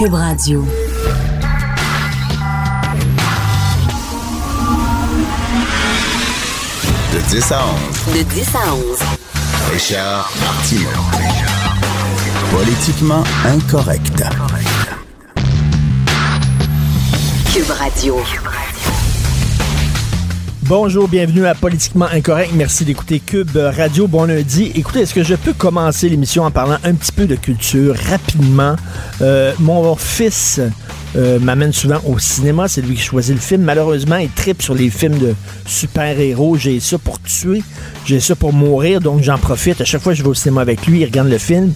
Cube Radio. De 10 à 11. De 10 à 11. Richard Martineau. Politiquement incorrect. Cube Radio. Bonjour, bienvenue à Politiquement Incorrect. Merci d'écouter Cube Radio. Bon lundi. Écoutez, est-ce que je peux commencer l'émission en parlant un petit peu de culture rapidement? Euh, mon fils euh, m'amène souvent au cinéma. C'est lui qui choisit le film. Malheureusement, il tripe sur les films de super-héros. J'ai ça pour tuer. J'ai ça pour mourir. Donc, j'en profite. À chaque fois que je vais au cinéma avec lui, il regarde le film.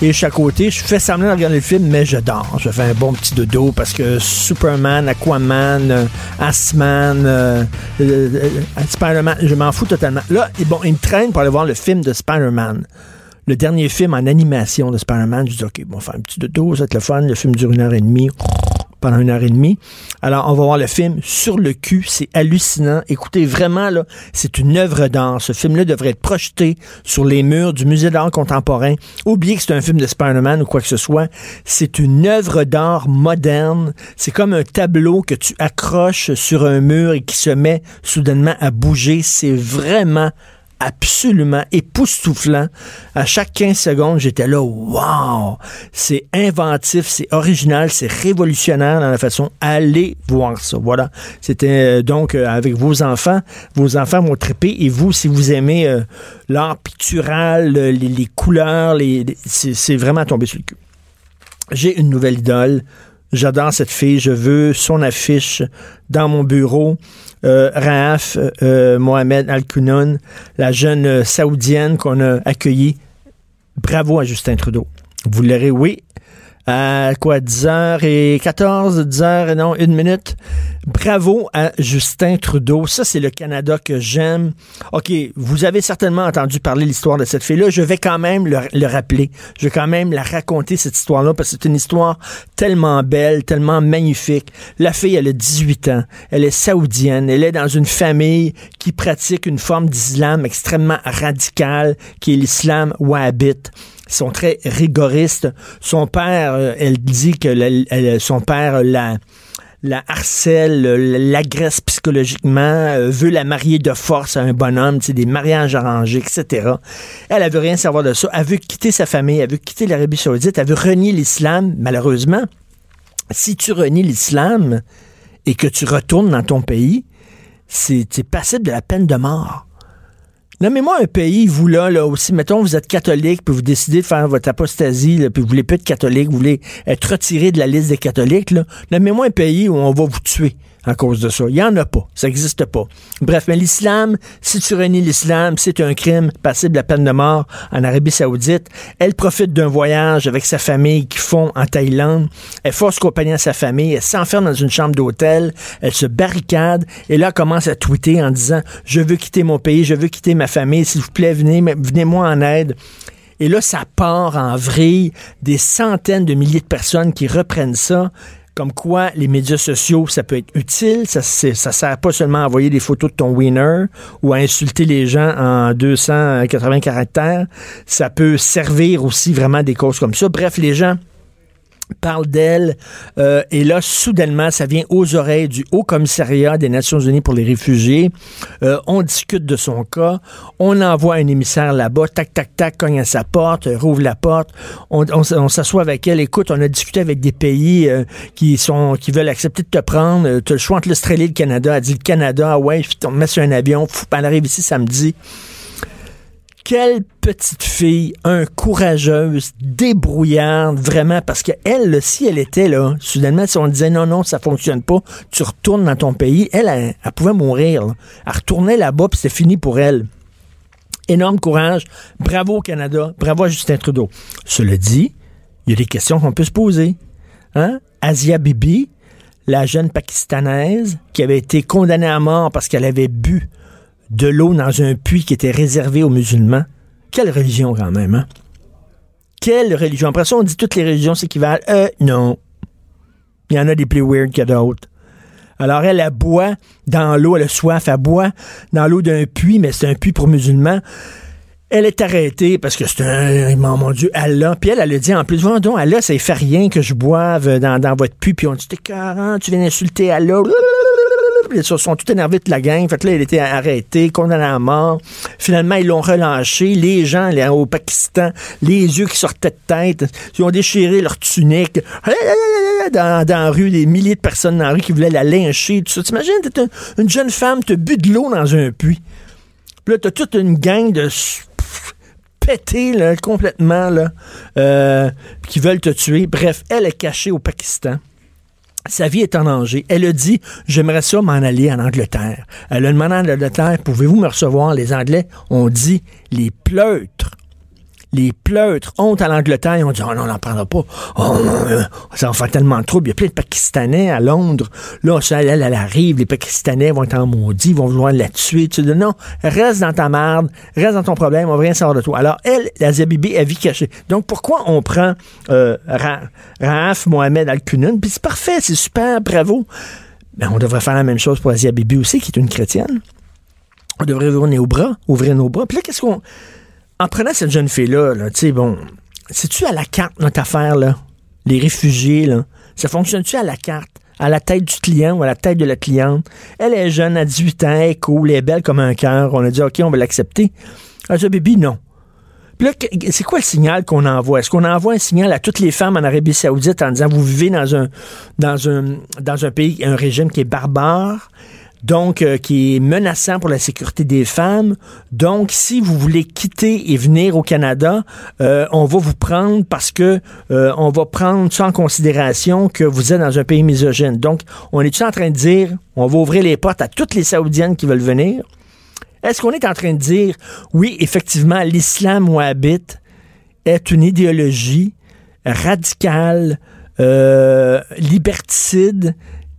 Et à côté. Je fais semblant de regarder le film, mais je dors. Je fais un bon petit dodo parce que Superman, Aquaman, euh, Assman, euh, euh, euh, Spider-Man, je m'en fous totalement. Là, bon, il me traîne pour aller voir le film de Spider-Man le dernier film en animation de Spider-Man. Je dis, OK, bon, on va faire un petit dodo, ça va être le fun. Le film dure une heure et demie pendant une heure et demie. Alors, on va voir le film sur le cul. C'est hallucinant. Écoutez, vraiment, là, c'est une œuvre d'art. Ce film-là devrait être projeté sur les murs du Musée d'art contemporain. Oubliez que c'est un film de Spider-Man ou quoi que ce soit. C'est une œuvre d'art moderne. C'est comme un tableau que tu accroches sur un mur et qui se met soudainement à bouger. C'est vraiment absolument époustouflant. À chaque 15 secondes, j'étais là, wow! C'est inventif, c'est original, c'est révolutionnaire dans la façon. Allez voir ça. Voilà. C'était euh, donc euh, avec vos enfants. Vos enfants vont triper. Et vous, si vous aimez euh, l'art pictural, les, couleurs, c'est vraiment tombé sur le cul. J'ai une nouvelle idole. J'adore cette fille. Je veux son affiche dans mon bureau. Euh, Raaf euh, Mohamed Al-Kounoun, la jeune euh, saoudienne qu'on a accueillie. Bravo à Justin Trudeau. Vous l'aurez, oui. À quoi, 10h14, 10h, non, une minute. Bravo à Justin Trudeau. Ça, c'est le Canada que j'aime. OK, vous avez certainement entendu parler l'histoire de cette fille-là. Je vais quand même le, le rappeler. Je vais quand même la raconter, cette histoire-là, parce que c'est une histoire tellement belle, tellement magnifique. La fille, elle a 18 ans. Elle est saoudienne. Elle est dans une famille qui pratique une forme d'islam extrêmement radicale, qui est l'islam wahhabite. Sont très rigoristes. Son père, euh, elle dit que elle- son père la la harcèle, euh, l'agresse psychologiquement, euh, veut la marier de force à un bonhomme, des mariages arrangés, etc. Elle, elle veut rien savoir de ça. Elle veut quitter sa famille, elle veut quitter l'Arabie saoudite, elle veut renier l'islam. Malheureusement, si tu renies l'islam et que tu retournes dans ton pays, c'est passible de la peine de mort. Nommez-moi un pays, vous là, là aussi, mettons, vous êtes catholique, puis vous décidez de faire votre apostasie, là, puis vous voulez plus être catholique, vous voulez être retiré de la liste des catholiques, là. Nommez-moi un pays où on va vous tuer à cause de ça. Il y en a pas. Ça n'existe pas. Bref, mais l'islam, si tu renies l'islam, c'est un crime passible de peine de mort en Arabie Saoudite. Elle profite d'un voyage avec sa famille qu'ils font en Thaïlande. Elle force compagnie à sa famille. Elle s'enferme dans une chambre d'hôtel. Elle se barricade. Et là, commence à tweeter en disant, je veux quitter mon pays, je veux quitter ma famille. S'il vous plaît, venez, venez-moi en aide. Et là, ça part en vrille. Des centaines de milliers de personnes qui reprennent ça. Comme quoi, les médias sociaux, ça peut être utile. Ça, ça sert pas seulement à envoyer des photos de ton winner ou à insulter les gens en 280 caractères. Ça peut servir aussi vraiment des causes comme ça. Bref, les gens parle d'elle. euh, et là, soudainement, ça vient aux oreilles du Haut Commissariat des Nations Unies pour les réfugiés. Euh, on discute de son cas. On envoie un émissaire là-bas. Tac, tac, tac, cogne à sa porte, euh, rouvre la porte. On, s'assoit avec elle. Écoute, on a discuté avec des pays euh, qui sont qui veulent accepter de te prendre. Euh, Tu as le choix entre l'Australie et le Canada. Elle dit le Canada, ouais, on met sur un avion. Elle arrive ici samedi quelle petite fille, un courageuse, débrouillarde, vraiment, parce que elle, si elle était là, soudainement, si on disait non, non, ça fonctionne pas, tu retournes dans ton pays, elle, elle, pouvait mourir. Elle retournait là-bas, puis c'était fini pour elle. Énorme courage. Bravo au Canada. Bravo à Justin Trudeau. Cela dit, il y a des questions qu'on peut se poser. Hein? Asia Bibi, la jeune pakistanaise qui avait été condamnée à mort parce qu'elle avait bu de l'eau dans un puits qui était réservé aux musulmans. Quelle religion quand même, hein? Quelle religion? Après ça, on dit toutes les religions s'équivalent. Euh, non. Il y en a des plus weird que d'autres. Alors, elle, elle boit dans l'eau, elle a soif, elle boit dans l'eau d'un puits, mais c'est un puits pour musulmans. Elle est arrêtée parce que c'est un, mon Dieu, Allah. Puis elle, elle a dit en plus, donc, Allah, ça ne fait rien que je boive dans, votre puits. Puis on dit, t'es tu viens d'insulter Allah. Ils sont tout énervés de la gang. Fait que là, il était arrêté, condamné à mort. Finalement, ils l'ont relâché. Les gens là, au Pakistan, les yeux qui sortaient de tête, ils ont déchiré leur tunique. Dans, dans la rue, des milliers de personnes dans la rue qui voulaient la lyncher, tout ça. T'imagines, une jeune femme, te bu de l'eau dans un puits. Puis là, t'as toute une gang de pétés là, complètement, là, euh, qui veulent te tuer. Bref, elle est cachée au Pakistan. Sa vie est en danger. Elle a dit, j'aimerais ça m'en aller en Angleterre. Elle a demandé en Angleterre, pouvez-vous me recevoir? Les Anglais ont dit, les pleutres les pleutres honte à l'Angleterre. Ils ont dit, oh non, on n'en prendra pas. Oh, ça va faire tellement de trouble. Il y a plein de Pakistanais à Londres. Là, ça, elle, elle, arrive. Les Pakistanais vont être en maudit, vont vouloir la tuer. Tu dis, non, reste dans ta merde, reste dans ton problème, on va rien savoir de toi. Alors, elle, la Zabibi, elle vit cachée. Donc, pourquoi on prend euh, Raaf Mohamed Al-Kunun? Puis c'est parfait, c'est super, bravo. Mais ben, on devrait faire la même chose pour Asia Bibi aussi, qui est une chrétienne. On devrait ouvrir nos bras, ouvrir nos bras. Puis là, qu'est-ce qu'on en prenant cette jeune fille-là, tu sais, bon, c'est-tu à la carte notre affaire, là? Les réfugiés, là? Ça fonctionne-tu à la carte? À la tête du client ou à la tête de la cliente? Elle est jeune, à 18 ans, elle est cool, elle est belle comme un cœur. On a dit, OK, on va l'accepter. Elle dit, baby, non. Puis là, c'est quoi le signal qu'on envoie? Est-ce qu'on envoie un signal à toutes les femmes en Arabie Saoudite en disant, vous vivez dans un pays, un régime qui est barbare? Donc euh, qui est menaçant pour la sécurité des femmes. Donc, si vous voulez quitter et venir au Canada, euh, on va vous prendre parce que euh, on va prendre en considération que vous êtes dans un pays misogyne. Donc, on est-tu en train de dire, on va ouvrir les portes à toutes les Saoudiennes qui veulent venir? Est-ce qu'on est en train de dire, oui, effectivement, l'islam wahhabite est une idéologie radicale, liberticide,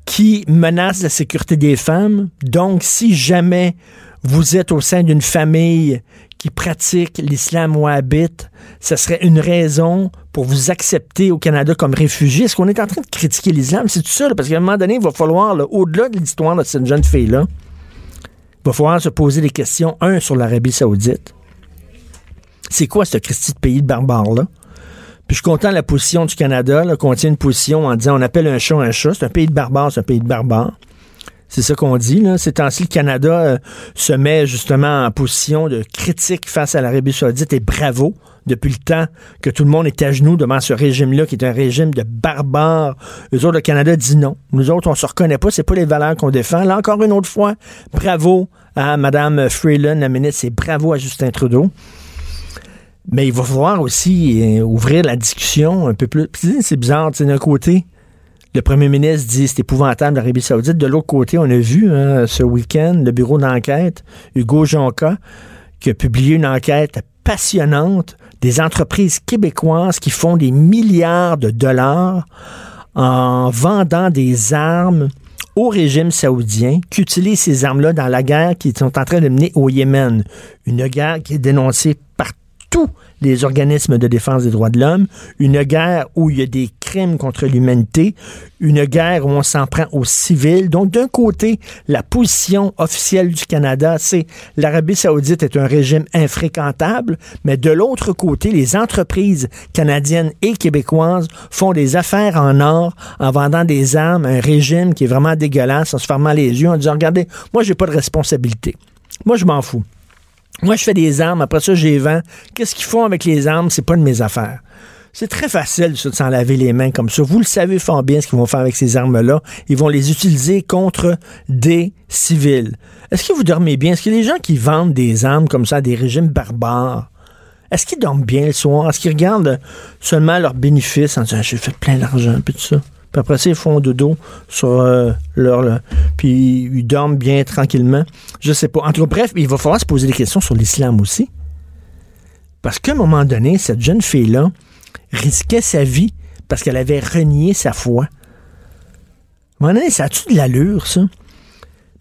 qui menace la sécurité des femmes. Donc, si jamais vous êtes au sein d'une famille qui pratique l'islam wahhabite, ce serait une raison pour vous accepter au Canada comme réfugié. Est-ce qu'on est en train de critiquer l'islam? C'est tout ça, parce qu'à un moment donné, il va falloir, au-delà de l'histoire de cette jeune fille-là, il va falloir se poser des questions, un, sur l'Arabie saoudite. C'est quoi ce Christi de pays de barbares-là? Puis je suis content de la position du Canada, qu'on tient une position en disant on appelle un chat un chat. C'est un pays de barbares, c'est un pays de barbares. C'est ça qu'on dit. Là. Ces temps-ci, le Canada euh, se met justement en position de critique face à l'Arabie saoudite et bravo depuis le temps que tout le monde est à genoux devant ce régime-là, qui est un régime de barbares. Les autres, le Canada dit non. Nous autres, on se reconnaît pas, c'est pas les valeurs qu'on défend. Là, encore une autre fois, bravo à Mme Freeland, la ministre, et bravo à Justin Trudeau. Mais il va falloir aussi euh, ouvrir la discussion un peu plus. C'est bizarre, d'un côté, le premier ministre dit c'est épouvantable l'Arabie Saoudite. De l'autre côté, on a vu hein, ce week-end le bureau d'enquête, Hugo Jonca, qui a publié une enquête passionnante des entreprises québécoises qui font des milliards de dollars en vendant des armes au régime saoudien qui utilise ces armes-là dans la guerre qu'ils sont en train de mener au Yémen. Une guerre qui est dénoncée par tous les organismes de défense des droits de l'homme, une guerre où il y a des crimes contre l'humanité, une guerre où on s'en prend aux civils. Donc, d'un côté, la position officielle du Canada, c'est l'Arabie saoudite est un régime infréquentable, mais de l'autre côté, les entreprises canadiennes et québécoises font des affaires en or en vendant des armes à un régime qui est vraiment dégueulasse, en se fermant les yeux, en disant, regardez, moi, j'ai pas de responsabilité. Moi, je m'en fous. Moi, je fais des armes, après ça, j'ai vends. Qu'est-ce qu'ils font avec les armes? C'est pas de mes affaires. C'est très facile de s'en laver les mains comme ça. Vous le savez fort bien ce qu'ils vont faire avec ces armes-là. Ils vont les utiliser contre des civils. Est-ce que vous dormez bien? Est-ce que les gens qui vendent des armes comme ça à des régimes barbares, est-ce qu'ils dorment bien le soir? Est-ce qu'ils regardent seulement leurs bénéfices en disant j'ai fait plein d'argent, puis tout ça? Puis après ça, ils font dodo sur euh, leur... puis ils dorment bien tranquillement. Je sais pas. En tout bref, il va falloir se poser des questions sur l'islam aussi. Parce qu'à un moment donné, cette jeune fille-là, risquait sa vie parce qu'elle avait renié sa foi. À un ça a-tu de l'allure, ça?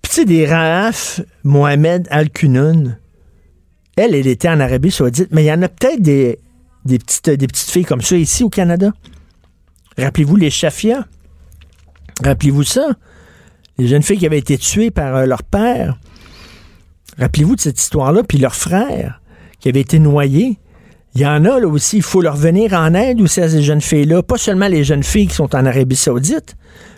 Puis tu sais, des Raaf Mohamed Al-Kunoun, elle, elle était en Arabie Saoudite, mais il y en a peut-être des, des, des petites filles comme ça ici au Canada. Rappelez-vous les Shafia. Rappelez-vous ça. Les jeunes filles qui avaient été tuées par euh, leur père. Rappelez-vous de cette histoire-là, puis leur frère qui avait été noyé. Il y en a là aussi, il faut leur venir en aide aussi à ces jeunes filles-là. Pas seulement les jeunes filles qui sont en Arabie Saoudite,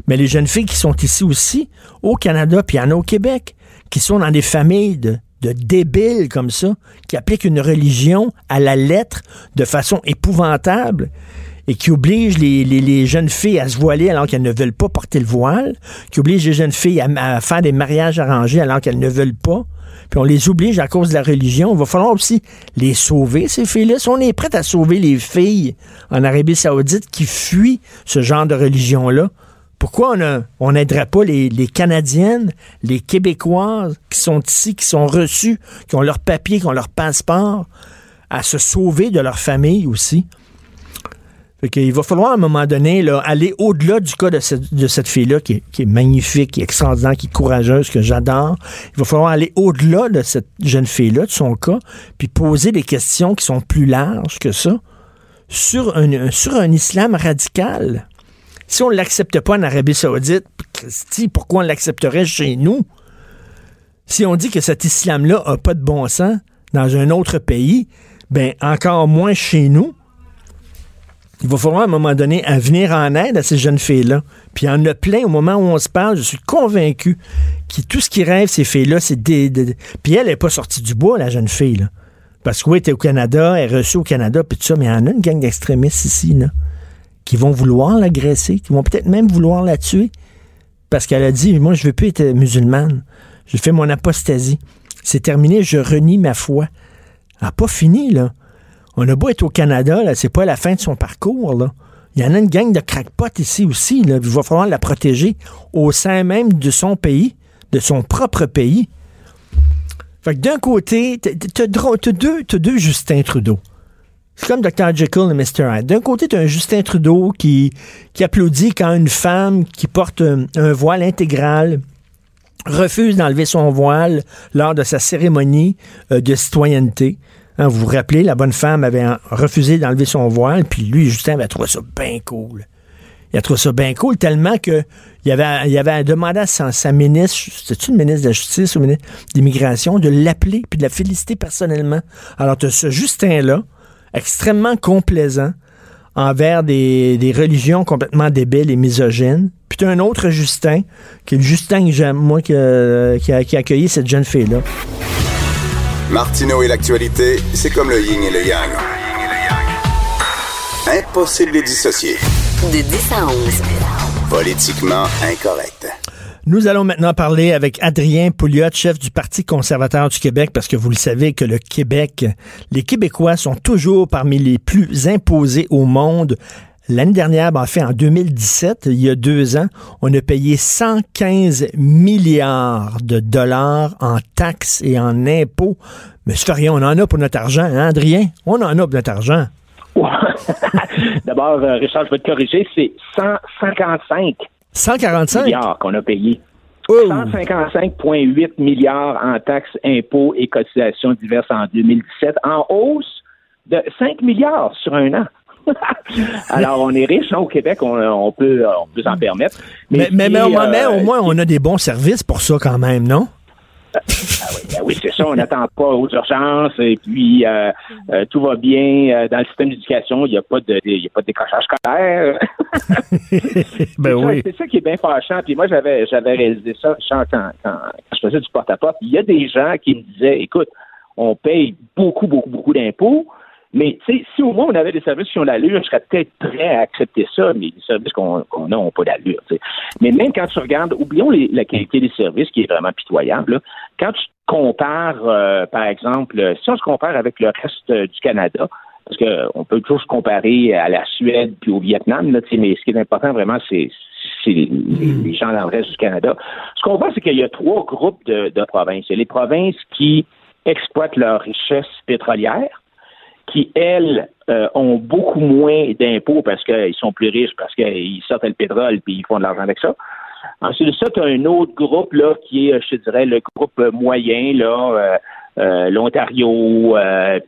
mais les jeunes filles qui sont ici aussi, au Canada, puis il y en a au Québec, qui sont dans des familles de, de débiles comme ça, qui appliquent une religion à la lettre de façon épouvantable et qui obligent les, jeunes filles à se voiler alors qu'elles ne veulent pas porter le voile, qui obligent les jeunes filles à, faire des mariages arrangés alors qu'elles ne veulent pas, puis on les oblige à cause de la religion. Il va falloir aussi les sauver, ces filles-là. Si on est prêt à sauver les filles en Arabie Saoudite qui fuient ce genre de religion-là, pourquoi on n'aiderait pas les, les Canadiennes, les Québécoises qui sont ici, qui sont reçues, qui ont leur papier, qui ont leur passeport, à se sauver de leur famille aussi? Fait qu'il va falloir à un moment donné aller au-delà du cas de cette, fille-là qui, est- magnifique, qui est extraordinaire, qui est courageuse, que j'adore. Il va falloir aller au-delà de cette jeune fille-là, de son cas, puis poser des questions qui sont plus larges que ça sur un, islam radical. Si on ne l'accepte pas en Arabie Saoudite, pourquoi on l'accepterait chez nous? Si on dit que cet islam-là n'a pas de bon sens dans un autre pays, ben encore moins chez nous. Il va falloir à un moment donné à venir en aide à ces jeunes filles-là. Puis en a plein au moment où on se parle, je suis convaincu que tout ce qui rêve, ces filles-là, c'est des, des- Puis elle n'est pas sortie du bois, la jeune fille, là. Parce que oui, est au Canada, elle est reçue au Canada, puis tout ça, mais il en a une gang d'extrémistes ici, là, qui vont vouloir l'agresser, qui vont peut-être même vouloir la tuer. Parce qu'elle a dit, moi, je veux plus être musulmane. J'ai fait mon apostasie. C'est terminé, je renie ma foi. Elle n'a pas fini, là. On a beau être au Canada, c'est pas la fin de son parcours. Il y en a une gang de crackpots ici aussi. Il va falloir la protéger au sein même de son pays, de son propre pays. Fait que d'un côté, t'as- t'as t'as deux, t'as deux Justin Trudeau. C'est comme Dr. Jekyll et Mr. Hyde. D'un côté, tu as un Justin Trudeau qui, applaudit quand une femme qui porte un, un voile intégral refuse d'enlever son voile lors de sa cérémonie euh, de citoyenneté. Hein, vous vous rappelez, la bonne femme avait refusé d'enlever son voile, puis lui, Justin, avait trouvé ça bien cool. Il a trouvé ça bien cool tellement que il avait, avait demandé à sa, sa ministre, c'était-tu une ministre de la Justice ou ministre d'immigration, de l'appeler puis de la féliciter personnellement. Alors, tu as ce Justin-là, extrêmement complaisant envers des, religions complètement débiles et misogynes. Puis tu as un autre Justin, qui est le Justin moi, qui a- qui a accueilli cette jeune fille-là. Martineau et l'actualité, c'est comme le yin et le yang. Impossible de les dissocier. De 10 à 11. Politiquement incorrect. Nous allons maintenant parler avec Adrien Pouliot, chef du Parti conservateur du Québec, parce que vous le savez que le Québec, les Québécois sont toujours parmi les plus imposés au monde. L'année dernière, ben, en fait, en 2017, il y a deux ans, on a payé 115 milliards de dollars en taxes et en impôts. Mais c'est rien, on en a pour notre argent, hein, Adrien? On en a pour notre argent. D'abord, euh, Richard, je vais te corriger, c'est 155 145? milliards qu'on a payé. Oh! 155,8 milliards en taxes, impôts et cotisations diverses en 2017, en hausse de 5 milliards sur un an. Alors, on est riche hein, au Québec, on, on peut, on peut s'en permettre. Mais, mais, au, euh, au moins, on a des bons services pour ça quand même, non? Ben oui, c'est ça, on n'attend pas aux urgences et puis euh, euh, tout va bien euh, dans le système d'éducation, il n'y a pas de il y a pas de décrochage scolaire. ben C'est ça- oui. C'est ça qui est bien fâchant. Puis moi, j'avais j'avais réalisé ça quand, quand, quand je faisais du porte-à-porte. Il y a des gens qui me disaient, écoute, on paye beaucoup, beaucoup, beaucoup d'impôts, mais tu sais, si au moins on avait des services qui ont l'allure, je serais peut-être prêt à accepter ça, mais les services qu'on a n'ont pas d'allure. Mais même quand tu regardes, oublions les- la qualité des services qui est vraiment pitoyable, là. quand tu compares, euh, par exemple, si on se compare avec le reste euh, du Canada, parce qu'on peut toujours se comparer à la Suède puis au Vietnam, là, mais ce qui est important vraiment, c'est c'est les, les gens dans le reste du Canada. Ce qu'on voit, c'est qu'il y a trois groupes de, de provinces. Il y a les provinces qui exploitent leur richesse pétrolière, qui, elles, euh, ont beaucoup moins d'impôts parce qu'ils sont plus riches, parce qu'ils sortent le pétrole puis ils font de l'argent avec ça. Ensuite de ça, tu as un autre groupe là, qui est, je dirais, le groupe moyen, là, euh, euh, l'Ontario,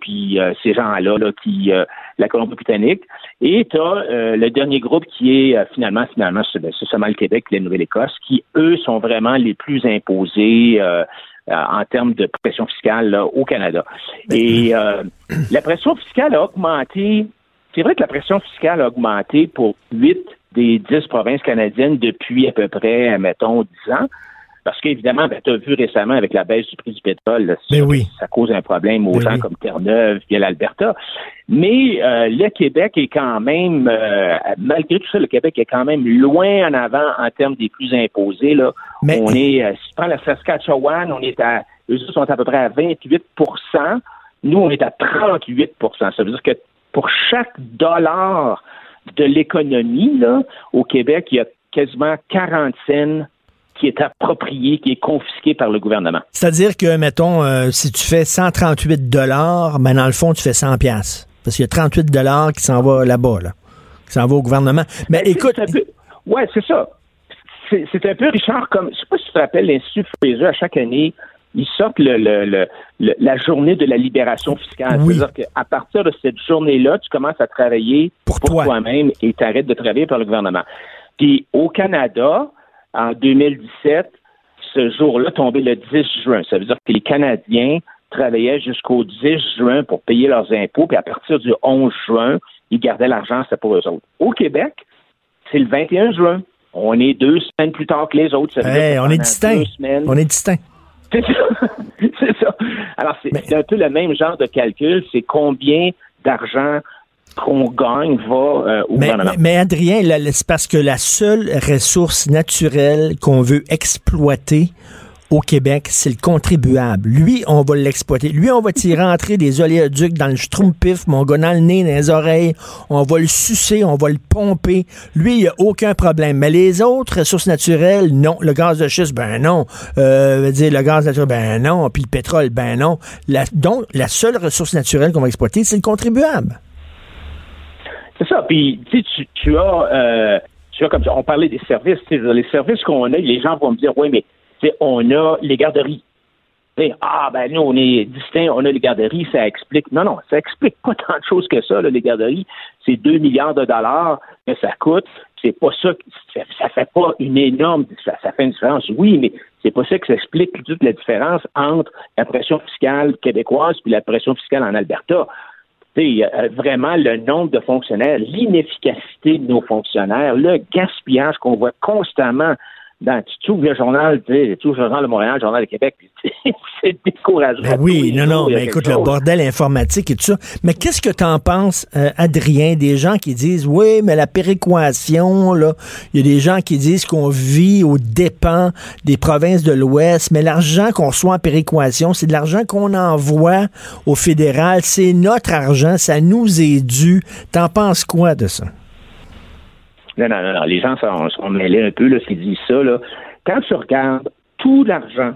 puis ces gens-là, là, qui la Colombie-Britannique. Et tu as le dernier groupe qui est finalement, finalement, c'est seulement le Québec la Nouvelle-Écosse, qui, eux, sont vraiment les plus imposés euh, en termes de pression fiscale au Canada. Et euh, la pression fiscale a augmenté. C'est vrai que la pression fiscale a augmenté pour huit des dix provinces canadiennes depuis à peu près, mettons, dix ans. Parce qu'évidemment, ben, tu as vu récemment avec la baisse du prix du pétrole, ça, oui. ça, cause un problème aux gens comme Terre-Neuve et l'Alberta. Mais euh, le Québec est quand même, euh, malgré tout ça, le Québec est quand même loin en avant en termes des plus imposés. Là. On est, euh, si tu prends la Saskatchewan, on est à, eux sont à peu près à 28% Nous, on est à 38% Ça veut dire que pour chaque dollar de l'économie, là, au Québec, il y a quasiment 40 cents qui est approprié, qui est confisqué par le gouvernement. C'est-à-dire que, mettons, euh, si tu fais 138 dollars, ben dans le fond, tu fais 100 pièces Parce qu'il y a 38 dollars qui s'en va là-bas, là, qui s'en va au gouvernement. Mais ben, écoute... Ouais, c'est ça. C'est un peu, Richard, comme, je sais pas si tu te rappelles, l'Institut Fraser, à chaque année, ils sortent le, la journée de la libération fiscale. C'est-à-dire qu'à partir de cette journée-là, tu commences à travailler pour, toi-même et tu arrêtes de travailler pour le gouvernement. Puis au Canada, en 2017, ce jour-là tombait le 10 juin. Ça veut dire que les Canadiens travaillaient jusqu'au 10 juin pour payer leurs impôts, puis à partir du 11 juin, ils gardaient l'argent, c'était pour eux autres. Au Québec, c'est le 21 juin. On est deux semaines plus tard que les autres. on est distinct. On est distinct. C'est ça. c'est ça. Alors, c'est un peu le même genre de calcul. C'est combien d'argent qu'on gagne va euh, au mais, gouvernement. Mais, Adrien, c'est parce que la seule ressource naturelle qu'on veut exploiter au Québec, c'est le contribuable. Lui, on va l'exploiter. Lui, on va tirer rentrer des oléoducs dans le schtroumpif, mon gars dans le nez, dans les oreilles. On va le sucer, on va le pomper. Lui, il n'y a aucun problème. Mais les autres ressources naturelles, non. Le gaz de schiste, ben non. Euh, dire, le gaz naturel, ben non. Puis le pétrole, ben non. donc, la seule ressource naturelle qu'on va exploiter, c'est le contribuable. C'est ça. Puis, tu, tu as, euh, tu as comme ça, on parlait des services. Les services qu'on a, les gens vont me dire, oui, mais on a les garderies. ah, ben nous, on est distincts, on a les garderies, ça explique. Non, non, ça explique pas tant de choses que ça, les garderies. C'est 2 milliards de dollars que ça coûte. C'est pas ça, ça, fait pas une énorme, ça, fait une différence, oui, mais c'est pas ça que ça explique toute la différence entre la pression fiscale québécoise et la pression fiscale en Alberta vraiment le nombre de fonctionnaires, l'inefficacité de nos fonctionnaires, le gaspillage qu'on voit constamment dans tout le journal, tu sais, tout le journal de Montréal, le journal de Québec, c'est décourageant. Ben oui, non, non, mais écoute, le bordel informatique et tout ça. Mais qu'est-ce que tu en penses, euh, Adrien, des gens qui disent, oui, mais la péréquation, là, il y a des gens qui disent qu'on vit aux dépens des provinces de l'Ouest, mais l'argent qu'on reçoit en péréquation, c'est de l'argent qu'on envoie au fédéral, c'est notre argent, ça nous est dû. T'en penses quoi de ça? Non, non, non, Les gens sont, sont mêlés un peu, là, qui disent ça, là. Quand tu regardes tout l'argent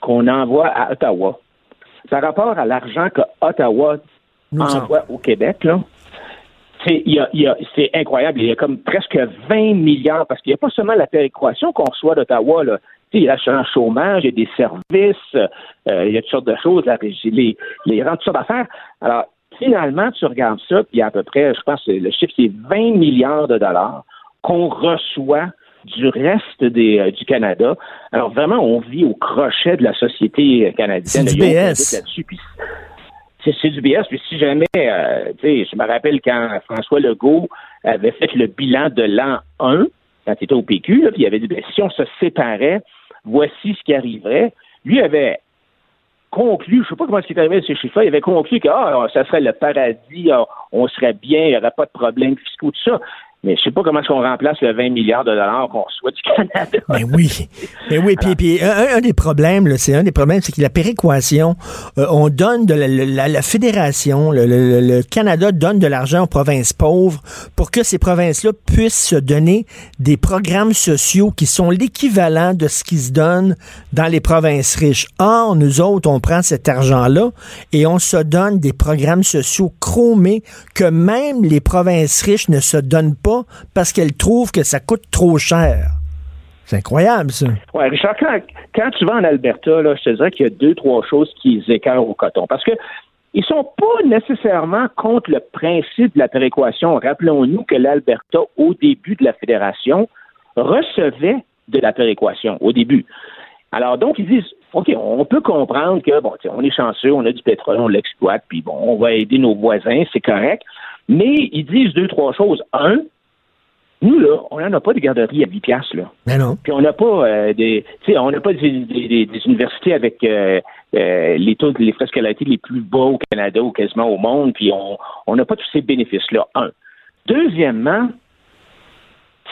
qu'on envoie à Ottawa par rapport à l'argent que Ottawa envoie au Québec, là, c'est incroyable. Il y a comme presque 20 milliards, parce qu'il n'y a pas seulement la péréquation qu'on reçoit d'Ottawa, là. Il y a un chômage, il y a des services, euh, il y a toutes sortes de choses, là, les, les toutes sortes d'affaires. Alors, finalement, tu regardes ça, puis à peu près, je pense le chiffre, c'est 20 milliards de dollars qu'on reçoit du reste des, euh, du Canada. Alors vraiment, on vit au crochet de la société canadienne. C'est du BS. C'est du BS. Puis si jamais, euh, tu sais, je me rappelle quand François Legault avait fait le bilan de l'an 1, quand il était au PQ, puis il avait dit, ben, si on se séparait, voici ce qui arriverait. Lui avait conclu, je sais pas comment est arrivé à ces chiffres il avait conclu que ah, ça serait le paradis, ah, on serait bien, il n'y aurait pas de problème fiscaux, tout ça. Mais je sais pas comment est-ce qu'on remplace le 20 milliards de dollars qu'on reçoit du Canada. Mais oui. Mais oui. Puis, puis un, des problèmes, c'est un des problèmes, c'est que la péréquation, euh, on donne de la, la- fédération, le- le Canada donne de l'argent aux provinces pauvres pour que ces provinces-là puissent se donner des programmes sociaux qui sont l'équivalent de ce qui se donne dans les provinces riches. Or, nous autres, on prend cet argent-là et on se donne des programmes sociaux chromés que même les provinces riches ne se donnent pas parce qu'elles trouvent que ça coûte trop cher. C'est incroyable, ça. Ouais, Richard, quand, tu vas en Alberta, là, je te dirais qu'il y a deux, trois choses qui écœurent au coton. Parce que ils sont pas nécessairement contre le principe de la péréquation. Rappelons-nous que l'Alberta, au début de la fédération, recevait de la péréquation au début. Alors donc ils disent OK, on peut comprendre que bon, on est chanceux, on a du pétrole, on l'exploite, puis bon, on va aider nos voisins, c'est correct. Mais ils disent deux, trois choses. Un, nous, là, on n'en a pas de garderie à 10 piastres, là. Mais non. Puis on n'a pas euh, des, tu sais, on n'a pas des, des- des- universités avec euh, euh, les taux, les frais scolarités les plus bas au Canada ou quasiment au monde. Puis on on n'a pas tous ces bénéfices-là. Un. Deuxièmement,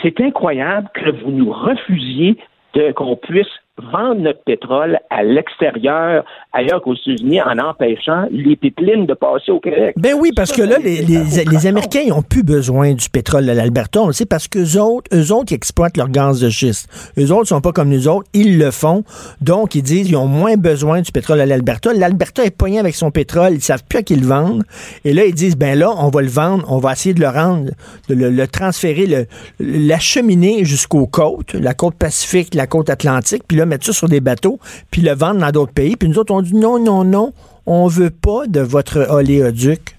c'est incroyable que vous nous refusiez de qu'on puisse vendre notre pétrole à l'extérieur, ailleurs qu'aux États-Unis, en empêchant les pipelines de passer au Québec. Ben oui, parce que là, les, les, les Américains, ils ont plus besoin du pétrole de l'Alberta. On le sait parce qu'eux autres, eux autres, ils exploitent leur gaz de schiste. Eux autres sont pas comme nous autres. Ils le font. Donc, ils disent, ils ont moins besoin du pétrole à l'Alberta. L'Alberta est poigné avec son pétrole. Ils savent plus à qui le vendre. Et là, ils disent, ben là, on va le vendre. On va essayer de le rendre, de le, le transférer, le, l'acheminer jusqu'aux côtes, la côte Pacifique, la côte Atlantique, puis là, mettre ça sur des bateaux, puis le vendre dans d'autres pays. Puis nous autres, on dit, non, non, non, on veut pas de votre oléoduc.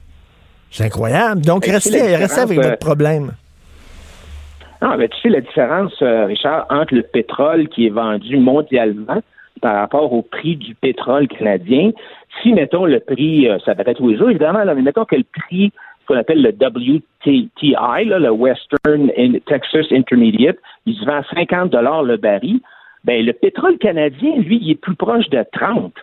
C'est incroyable. Donc, restez, restez avec votre problème. Ah, mais tu sais la différence, euh, Richard, entre le pétrole qui est vendu mondialement par rapport au prix du pétrole canadien. Si, mettons, le prix, euh, ça va être tous les jours, évidemment, là, mais mettons que le prix qu'on appelle le WTI, là, le Western Texas Intermediate, il se vend à 50 le baril. Ben, le pétrole canadien, lui, il est plus proche de 30,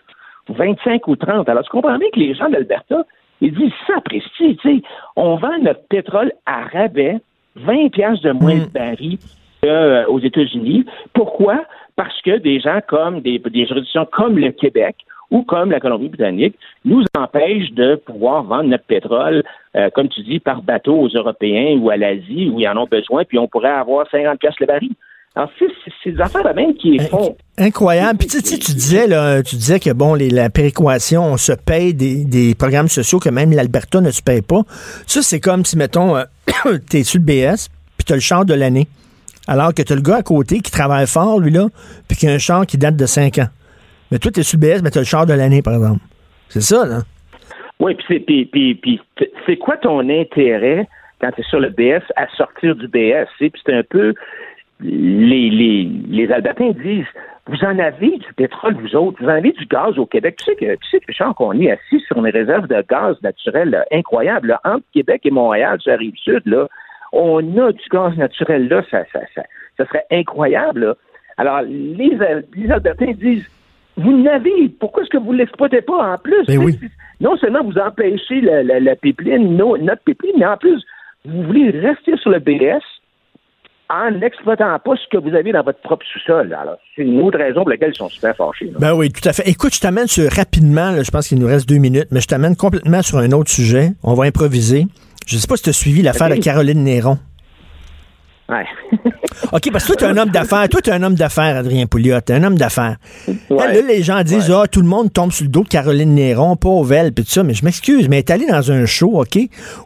25 ou 30. Alors, tu comprends bien que les gens d'Alberta, ils disent ça, Presti, tu sais, on vend notre pétrole à rabais, 20 piastres de moins de baril euh, aux États-Unis. Pourquoi? Parce que des gens comme des, des juridictions comme le Québec ou comme la Colombie-Britannique nous empêchent de pouvoir vendre notre pétrole, euh, comme tu dis, par bateau aux Européens ou à l'Asie où ils en ont besoin, puis on pourrait avoir 50 piastres le baril. Alors, c'est c'est- des affaires de même qui font. Incroyable. Puis tu sais, tu disais là, tu disais que bon, les, la péréquation, on se paye des, des programmes sociaux que même l'Alberta ne se paye pas. Ça, c'est comme si, mettons, euh, t'es sur le BS, puis t'as le char de l'année. Alors que t'as le gars à côté qui travaille fort, lui, là, puis qui a un char qui date de 5 ans. Mais toi, t'es sur le BS, mais t'as le char de l'année, par exemple. C'est ça, là. Oui, puis c'est quoi ton intérêt quand tu es sur le BS à sortir du BS? Puis c'est un peu les, les, les Albertains disent vous en avez du pétrole, vous autres, vous en avez du gaz au Québec. Tu sais que, tu sais, Richard, qu'on est assis sur une réserve de gaz naturel là, incroyable. là. Entre Québec et Montréal, sur la rive sud, là, on a du gaz naturel là, ça, ça, ça, ça serait incroyable. là. Alors, les, les Albertains disent vous n'avez, pourquoi est-ce que vous ne l'exploitez pas en plus? Ben oui. Non seulement vous empêchez la, la, la pipeline, no- notre pipeline, mais en plus, vous voulez rester sur le BS en n'exploitant pas ce que vous avez dans votre propre sous-sol. Alors, c'est une autre raison pour laquelle ils sont super fâchés. là. Ben oui, tout à fait. Écoute, je t'amène sur rapidement, là, je pense qu'il nous reste deux minutes, mais je t'amène complètement sur un autre sujet. On va improviser. Je sais pas si tu as suivi l'affaire de Caroline Néron. Ouais. OK, parce que toi, tu es un homme d'affaires. Toi, tu es un homme d'affaires, Adrien Pouliot. Tu un homme d'affaires. Ouais. Là, les gens disent, ah, tout le monde tombe sur le dos de Caroline Néron, pauvre elle, puis tout ça. Mais je m'excuse, mais elle est allée dans un show, OK,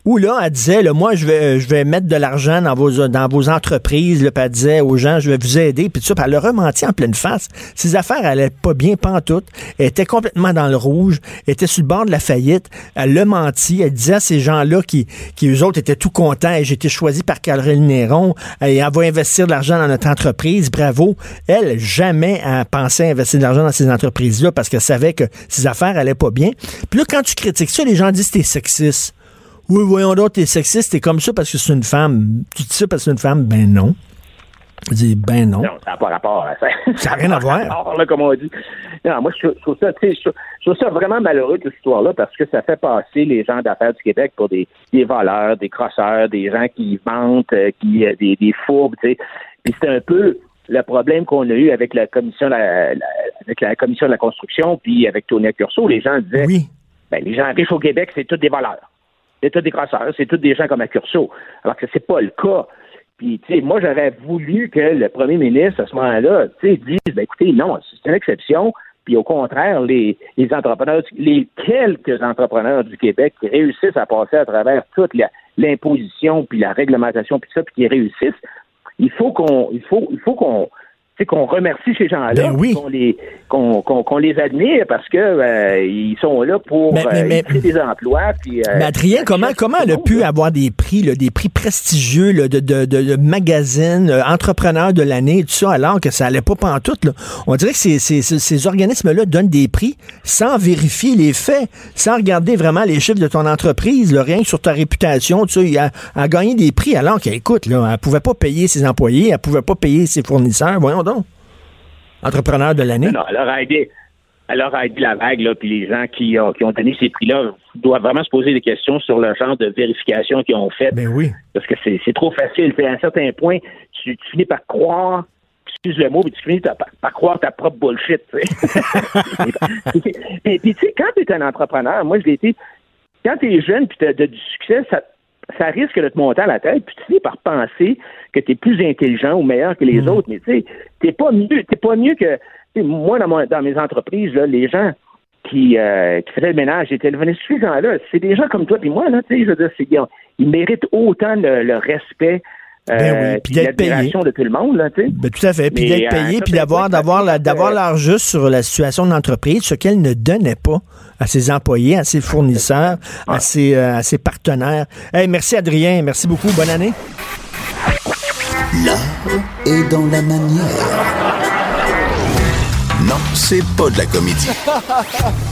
où là, elle disait, là, moi, je vais, je vais mettre de l'argent dans vos, dans vos entreprises, là, puis elle disait aux gens, je vais vous aider, puis tout ça. Puis elle a rementi en pleine face. Ses affaires allaient pas bien, pantoute. Elle était complètement dans le rouge. Elle était sur le bord de la faillite. Elle l'a menti. Elle disait à ces gens-là qui, qui, eux autres, étaient tout contents. Et J'ai été choisi par Caroline Néron. Et elle va investir de l'argent dans notre entreprise. Bravo. Elle, jamais elle pensait investir de l'argent dans ces entreprises-là parce qu'elle savait que ses affaires allaient pas bien. Puis là, quand tu critiques ça, les gens disent que t'es sexiste. Oui, voyons donc, t'es sexiste, t'es comme ça parce que c'est une femme. Tu dis ça parce que c'est une femme? Ben non. Je dis, ben non. Non, ça n'a pas rapport à ça. Ça n'a rien à voir. Alors, là, comme on dit. Non, moi, je, je trouve ça, tu sais, je- trouve ça vraiment malheureux, cette histoire-là, parce que ça fait passer les gens d'affaires du Québec pour des, des voleurs, des crosseurs, des gens qui mentent, euh, qui, euh, des, des fourbes, tu sais. Puis c'est un peu le problème qu'on a eu avec la commission, la, avec la commission de la construction, puis avec Tony Curso. Les gens disaient, Oui. ben, les gens riches au Québec, c'est tous des voleurs. C'est tous des crosseurs, c'est tous des gens comme Accurso. Alors que c'est pas le cas. Puis, tu sais, moi, j'aurais voulu que le premier ministre, à ce moment-là, tu sais, dise, ben, écoutez, non, c'est une exception. Puis, au contraire, les, entrepreneurs, les quelques entrepreneurs du Québec qui réussissent à passer à travers toute l'imposition, puis la réglementation, puis ça, puis qui réussissent, il faut qu'on, il faut, il faut qu'on, qu'on remercie ces gens-là, Ben oui. qu'on les, qu'on, admire parce que euh, ils sont là pour euh, mais- créer des emplois. Puis, euh, Mais Adrien, comment, comment elle a pu avoir des prix, là, des prix prestigieux là, de, de, de, de magazines, entrepreneurs de l'année, tout ça, alors que ça allait pas pantoute? Là? On dirait que ces, ces, ces- ces organismes-là donnent des prix sans vérifier les faits, sans regarder vraiment les chiffres de ton entreprise, là, rien que sur ta réputation, tout ça. Il a, a gagné des prix alors qu'écoute, là, elle pouvait pas payer ses employés, elle pouvait pas payer ses fournisseurs. Voyons Entrepreneur de l'année? Non, elle leur a aidé. Elle leur a aidé la vague, là, puis les gens qui ont, qui ont donné ces prix-là doivent vraiment se poser des questions sur le genre de vérification qu'ils ont fait. Ben oui. Parce que c'est trop facile. Puis à un certain point, tu, tu finis par croire, excuse le mot, mais tu finis par, par croire ta propre bullshit. puis, tu sais, quand tu es un entrepreneur, moi je l'ai été, quand tu es jeune puis tu as du succès, ça, ça risque de te monter à la tête, puis tu finis par penser que tu es plus intelligent ou meilleur que les autres. Mais tu sais, t'es pas mieux, t'es pas mieux que. Moi, dans, mon- dans mes entreprises, là, les gens qui, euh, qui faisaient le ménage, j'étais devenu ces gens-là. C'est des gens comme toi et moi, là, tu sais, je veux dire, c'est- ils, méritent autant le, le respect. Euh, Ben oui, puis d'être payé. de tout le monde, là, tu sais. Ben, tout à fait. Puis d'être euh, payé, puis d'avoir, d'avoir, d'avoir euh, l'air juste sur la situation de l'entreprise, ce qu'elle ne donnait pas à ses employés, à ses fournisseurs, à ses, euh, à ses partenaires. Hey, merci Adrien. Merci beaucoup. Bonne année. L'art est dans la manière. Non, c'est pas de la comédie.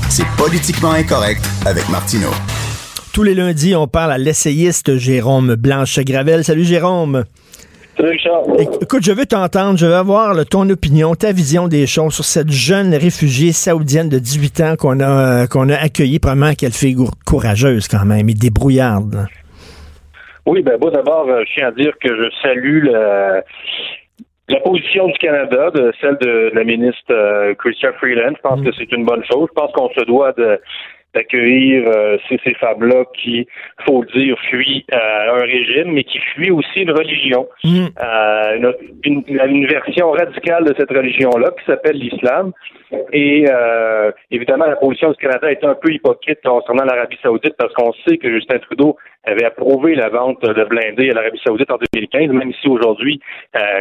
C'est politiquement incorrect avec Martineau. Tous les lundis, on parle à l'essayiste Jérôme Blanche-Gravel. Salut Jérôme. Éc- Écoute, je veux t'entendre, je veux avoir là, ton opinion, ta vision des choses sur cette jeune réfugiée saoudienne de 18 ans qu'on a, euh, qu'on a accueillie. Probablement qu'elle fait courageuse quand même et débrouillarde. là. Oui, ben moi d'abord, euh, je tiens à dire que je salue le- la position du Canada, de celle de la ministre euh, Chrystia Freeland. Je pense que c'est une bonne chose. Je pense qu'on se doit de d'accueillir euh, ces, ces femmes-là qui, faut le dire, fuient euh, un régime, mais qui fuient aussi une religion. Mm. Euh, une, une- version radicale de cette religion-là qui s'appelle l'islam. Et évidemment, la position du Canada est un peu hypocrite concernant l'Arabie saoudite parce qu'on sait que Justin Trudeau avait approuvé la vente de blindés à l'Arabie saoudite en 2015, même si aujourd'hui,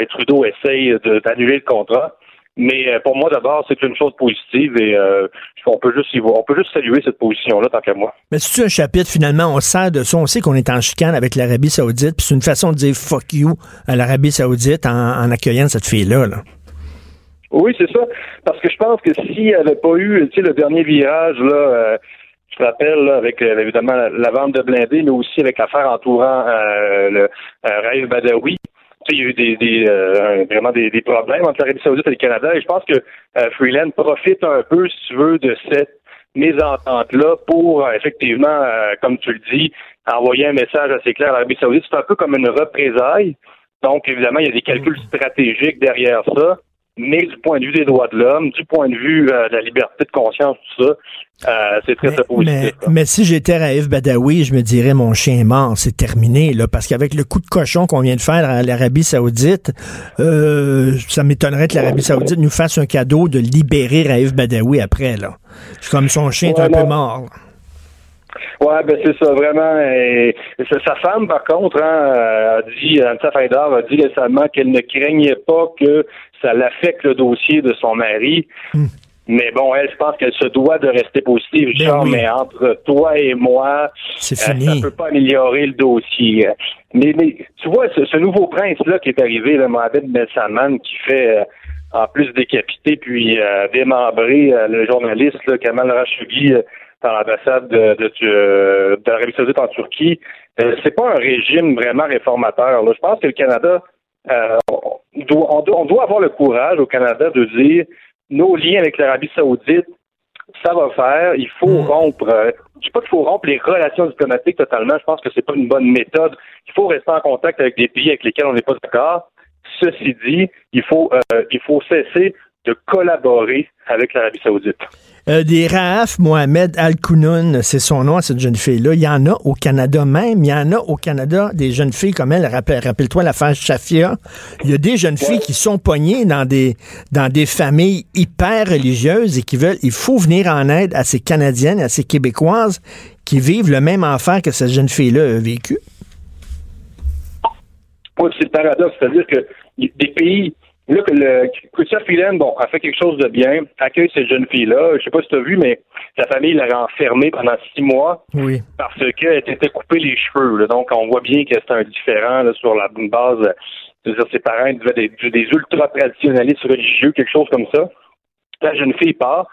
Trudeau essaye d'annuler le contrat. Mais euh, pour moi, d'abord, c'est une chose positive et euh, on peut juste y voir, on peut juste saluer cette position-là tant qu'à moi. Mais c'est un chapitre, finalement, on sert de ça. On sait qu'on est en chicane avec l'Arabie Saoudite, puis c'est une façon de dire fuck you à l'Arabie Saoudite en, en accueillant cette fille-là. là? Oui, c'est ça. Parce que je pense que s'il n'y avait pas eu, le dernier virage, là, euh, je te rappelle, là, avec euh, évidemment la, la vente de blindés, mais aussi avec l'affaire entourant euh, le Raif Badawi. Tu sais, il y a eu des, des euh, vraiment des, des problèmes entre l'Arabie Saoudite et le Canada. Et je pense que euh, Freeland profite un peu, si tu veux, de cette mésentente-là pour euh, effectivement, euh, comme tu le dis, envoyer un message assez clair à l'Arabie Saoudite. C'est un peu comme une représaille. Donc, évidemment, il y a des calculs stratégiques derrière ça. Mais du point de vue des droits de l'homme, du point de vue euh, de la liberté de conscience, tout ça, euh, c'est très, Mais, très positif. mais, mais si j'étais Raif Badawi, je me dirais mon chien est mort, c'est terminé, là, parce qu'avec le coup de cochon qu'on vient de faire à l'Arabie Saoudite, euh, ça m'étonnerait que l'Arabie Saoudite nous fasse un cadeau de libérer Raif Badawi après, là. C'est comme son chien est un peu mort. Ouais, ben c'est ça, vraiment. Et, et sa, femme, par contre, hein, a dit, Anissa Faidar a dit récemment qu'elle ne craignait pas que ça l'affecte le dossier de son mari. Mais bon, elle, je pense qu'elle se doit de rester positive, Richard, oui. mais entre toi et moi, euh, ça peut pas améliorer le dossier. Mais, mais tu vois, ce, ce nouveau prince-là qui est arrivé, le Mohamed Ben Salman, qui fait, euh, en plus décapiter puis euh, démembrer euh, le journaliste là, Kamal Khashoggi euh, dans l'ambassade de, de, de, de l'Arabie Saoudite en Turquie, euh, c'est pas un régime vraiment réformateur. Là. Je pense que le Canada, euh, on, doit, on doit- on doit avoir le courage au Canada de dire nos liens avec l'Arabie Saoudite ça va faire. Il faut Mm. rompre. euh, je dis pas qu'il faut rompre les relations diplomatiques totalement. Je pense que c'est pas une bonne méthode. Il faut rester en contact avec des pays avec lesquels on n'est pas d'accord. Ceci dit, il faut euh, il faut cesser de collaborer avec l'Arabie Saoudite. Euh, des Raaf Mohamed Al-Kounoun, c'est son nom cette jeune fille-là. Il y en a au Canada même. Il y en a au Canada des jeunes filles comme elle. Rappelle- Rappelle-toi l'affaire Shafia. Il y a des jeunes filles qui sont pognées dans des, dans des familles hyper religieuses et qui veulent, il faut venir en aide à ces Canadiennes, à ces Québécoises qui vivent le même enfer que cette jeune fille-là a vécu. Oui, c'est le paradoxe, c'est-à-dire que des pays, là, que le Chrystia Freeland, bon, a fait quelque chose de bien, accueille cette jeune fille-là. Je sais pas si tu as vu, mais sa famille l'avait enfermée pendant six mois Oui. parce qu'elle s'était coupée les cheveux. là. Donc, on voit bien que c'est un différent là, sur la base. C'est-à-dire, ses parents devaient des, des ultra-traditionnalistes religieux, quelque chose comme ça. La jeune fille part.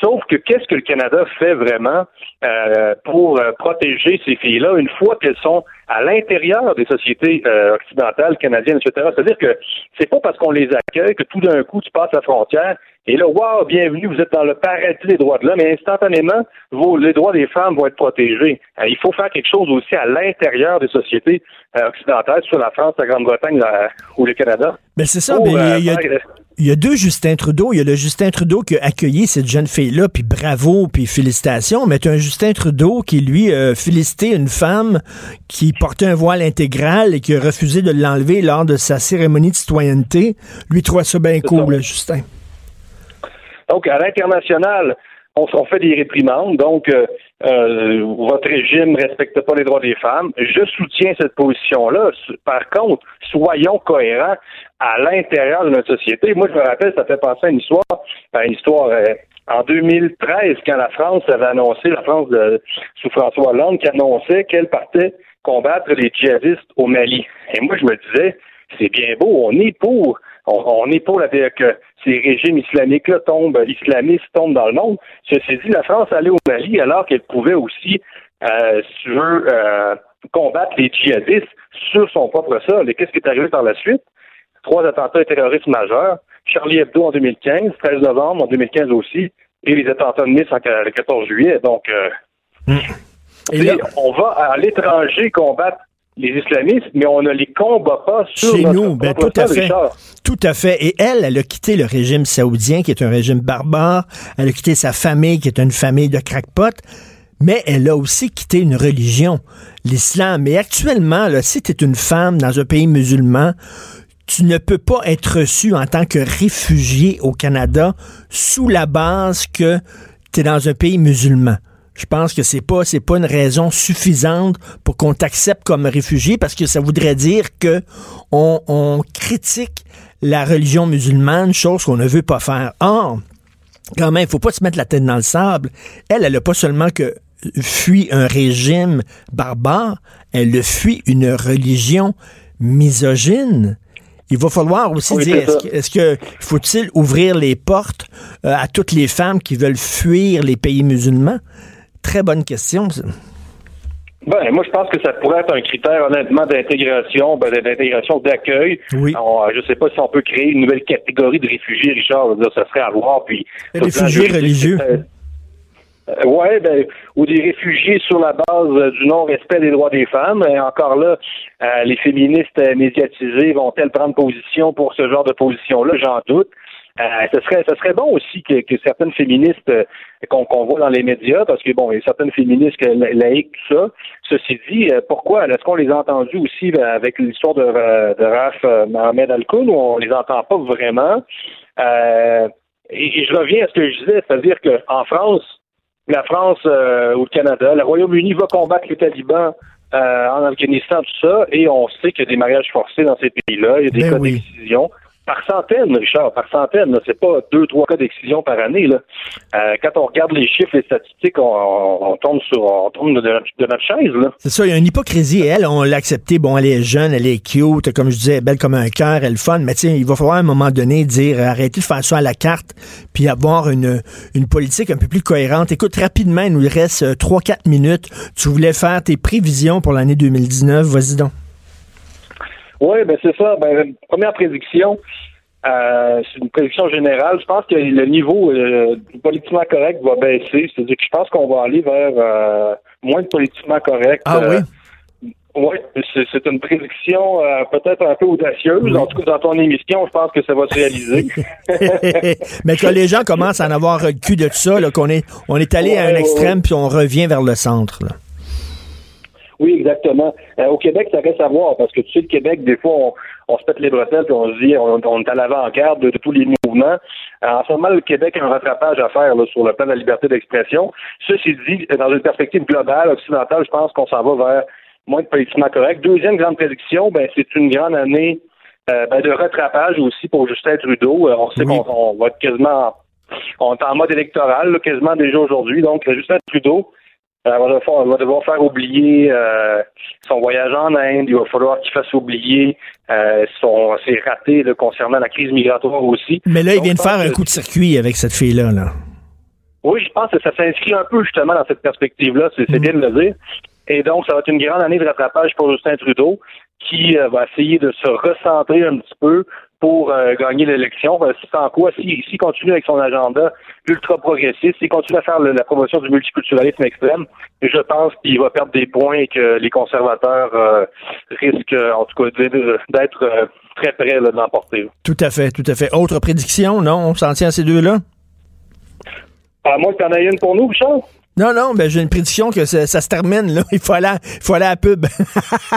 Sauf que qu'est-ce que le Canada fait vraiment euh, pour euh, protéger ces filles-là une fois qu'elles sont à l'intérieur des sociétés euh, occidentales, canadiennes, etc. C'est-à-dire que c'est pas parce qu'on les accueille que tout d'un coup tu passes la frontière et là, wow, bienvenue, vous êtes dans le paradis des droits de l'homme, et instantanément, vos, les droits des femmes vont être protégés. Euh, il faut faire quelque chose aussi à l'intérieur des sociétés euh, occidentales, soit la France, la Grande-Bretagne ou le Canada. Ben c'est ça. pour, ben, il y a- il y a- deux Justin Trudeau. Il y a le Justin Trudeau qui a accueilli cette jeune fille-là, puis bravo, puis félicitations. Mais tu as un Justin Trudeau qui, lui, a félicité une femme qui portait un voile intégral et qui a refusé de l'enlever lors de sa cérémonie de citoyenneté. Lui, trouve ça bien cool, là, Justin. Donc, à l'international, on, on fait des réprimandes. Donc, euh, euh, votre régime ne respecte pas les droits des femmes. Je soutiens cette position-là. Par contre, soyons cohérents à l'intérieur de notre société. Moi, je me rappelle, ça fait penser à une histoire, à une histoire euh, en 2013, quand la France avait annoncé, la France de, sous François Hollande, qui annonçait qu'elle partait combattre les djihadistes au Mali. Et moi, je me disais, c'est bien beau, on est pour, on, on est pour la, que ces régimes islamiques-là tombent, islamistes tombent dans le monde. Ceci dit, la France allait au Mali alors qu'elle pouvait aussi, euh, si tu veux, euh, combattre les djihadistes sur son propre sol. Et qu'est-ce qui est arrivé par la suite? Trois attentats terroristes majeurs. Charlie Hebdo en 2015, 13 novembre en 2015 aussi, et les attentats de Nice en, le 14 juillet. Donc, euh, Et là- on va à l'étranger combattre les islamistes, mais on ne les combat pas sur Chez notre nous, ben, tout à fait. Richard. Tout à fait. Et elle, elle a quitté le régime saoudien, qui est un régime barbare. Elle a quitté sa famille, qui est une famille de crackpots. Mais elle a aussi quitté une religion, l'islam. Et actuellement, là, si tu es une femme dans un pays musulman, tu ne peux pas être reçu en tant que réfugié au Canada sous la base que tu es dans un pays musulman. Je pense que c'est pas c'est pas une raison suffisante pour qu'on t'accepte comme réfugié parce que ça voudrait dire que on, on critique la religion musulmane, chose qu'on ne veut pas faire. Or, quand même, il faut pas se mettre la tête dans le sable. Elle, elle a pas seulement que fui un régime barbare, elle a fui une religion misogyne. Il va falloir aussi Oui, dire, est-ce que, est-ce que faut-il ouvrir les portes euh, à toutes les femmes qui veulent fuir les pays musulmans? Très bonne question. Ben, moi, je pense que ça pourrait être un critère, honnêtement, d'intégration, ben, d'intégration d'accueil. Oui. On- je sais pas si on peut créer une nouvelle catégorie de réfugiés, Richard. Dire, ça serait à voir. Puis, réfugiés religieux. euh, ouais, ben, ou des réfugiés sur la base euh, du non-respect des droits des femmes. Et encore là, euh, les féministes euh, médiatisées vont-elles prendre position pour ce genre de position-là? J'en doute. Euh, ce serait, ce serait bon aussi que, que certaines féministes euh, qu'on voit dans les médias, parce que bon, il y a certaines féministes que la- laïques, tout ça. Ceci dit, euh, pourquoi? Est-ce qu'on les a entendus aussi euh, avec l'histoire de, euh, de Raf euh, Mohamed Al-Koun, où on les entend pas vraiment? Euh, et, et je reviens à ce que je disais, c'est-à-dire qu'en France, la France euh, ou le Canada, le Royaume-Uni va combattre les talibans euh, en Afghanistan, tout ça, et on sait qu'il y a des mariages forcés dans ces pays-là, il y a des Ben cas oui. d'excision. Par centaines, Richard, par centaines. C'est pas deux, trois cas d'excision par année. Là. Euh, quand on regarde les chiffres, les statistiques, on, on, on tombe sur, on tombe de notre, de notre chaise. C'est ça, il y a une hypocrisie. Elle, on l'a acceptée. Bon, elle est jeune, elle est cute, comme je disais, belle comme un cœur, elle est fun. Mais tiens, il va falloir à un moment donné dire euh, arrêtez de faire ça à la carte, puis avoir une, une politique un peu plus cohérente. Écoute, rapidement, il nous reste euh, 3-4 minutes. Tu voulais faire tes prévisions pour l'année 2019. Vas-y donc. Oui, ben c'est ça. Ben, première prédiction, Euh, c'est une prédiction générale. Je pense que le niveau euh, du politiquement correct va baisser. C'est-à-dire que je pense qu'on va aller vers euh, moins de politiquement correct. Ah oui? Oui, c'est une prédiction peut-être un peu audacieuse. En tout cas, dans ton émission, je pense que ça va se réaliser. Mais que les gens commencent à en avoir le cul de ça, qu'on est, on est allé à un extrême puis on revient vers le centre. Là. Oui, exactement. Euh, au Québec, ça reste à voir parce que tu sais, le Québec, des fois, on, se pète les bretelles puis on se dit on, est à l'avant-garde de, tous les mouvements. en ce moment, le Québec a un rattrapage à faire sur le plan de la liberté d'expression. Ceci dit, dans une perspective globale, occidentale, je pense qu'on s'en va vers moins de politiquement correct. Deuxième grande prédiction, ben, c'est une grande année euh, ben, de rattrapage aussi pour Justin Trudeau. Euh, on sait qu'on va être quasiment on est en mode électoral, quasiment déjà aujourd'hui. Donc, Justin Trudeau, euh, on va, devoir, faire oublier euh, son voyage en Inde. Il va falloir qu'il fasse oublier euh, son ses ratés concernant la crise migratoire aussi. Mais là, il vient de faire un coup de circuit avec cette fille-là. Là. Oui, je pense que ça s'inscrit un peu justement dans cette perspective-là. C'est bien de le dire. Et donc, ça va être une grande année de rattrapage pour Justin Trudeau qui va essayer de se recentrer un petit peu pour euh, gagner l'élection. C'est en quoi, s'il si, continue avec son agenda ultra progressiste, s'il continue à faire la promotion du multiculturalisme extrême, je pense qu'il va perdre des points et que les conservateurs euh, risquent, en tout cas, d'être euh, très près d'emporter. Tout à fait, tout à fait. Autre prédiction, non? On s'en tient à ces deux-là? À moins que tu en aies une pour nous, Richard? Non, non, ben j'ai une prédiction que ça, se termine, là. Il faut aller, à, il faut aller à la pub.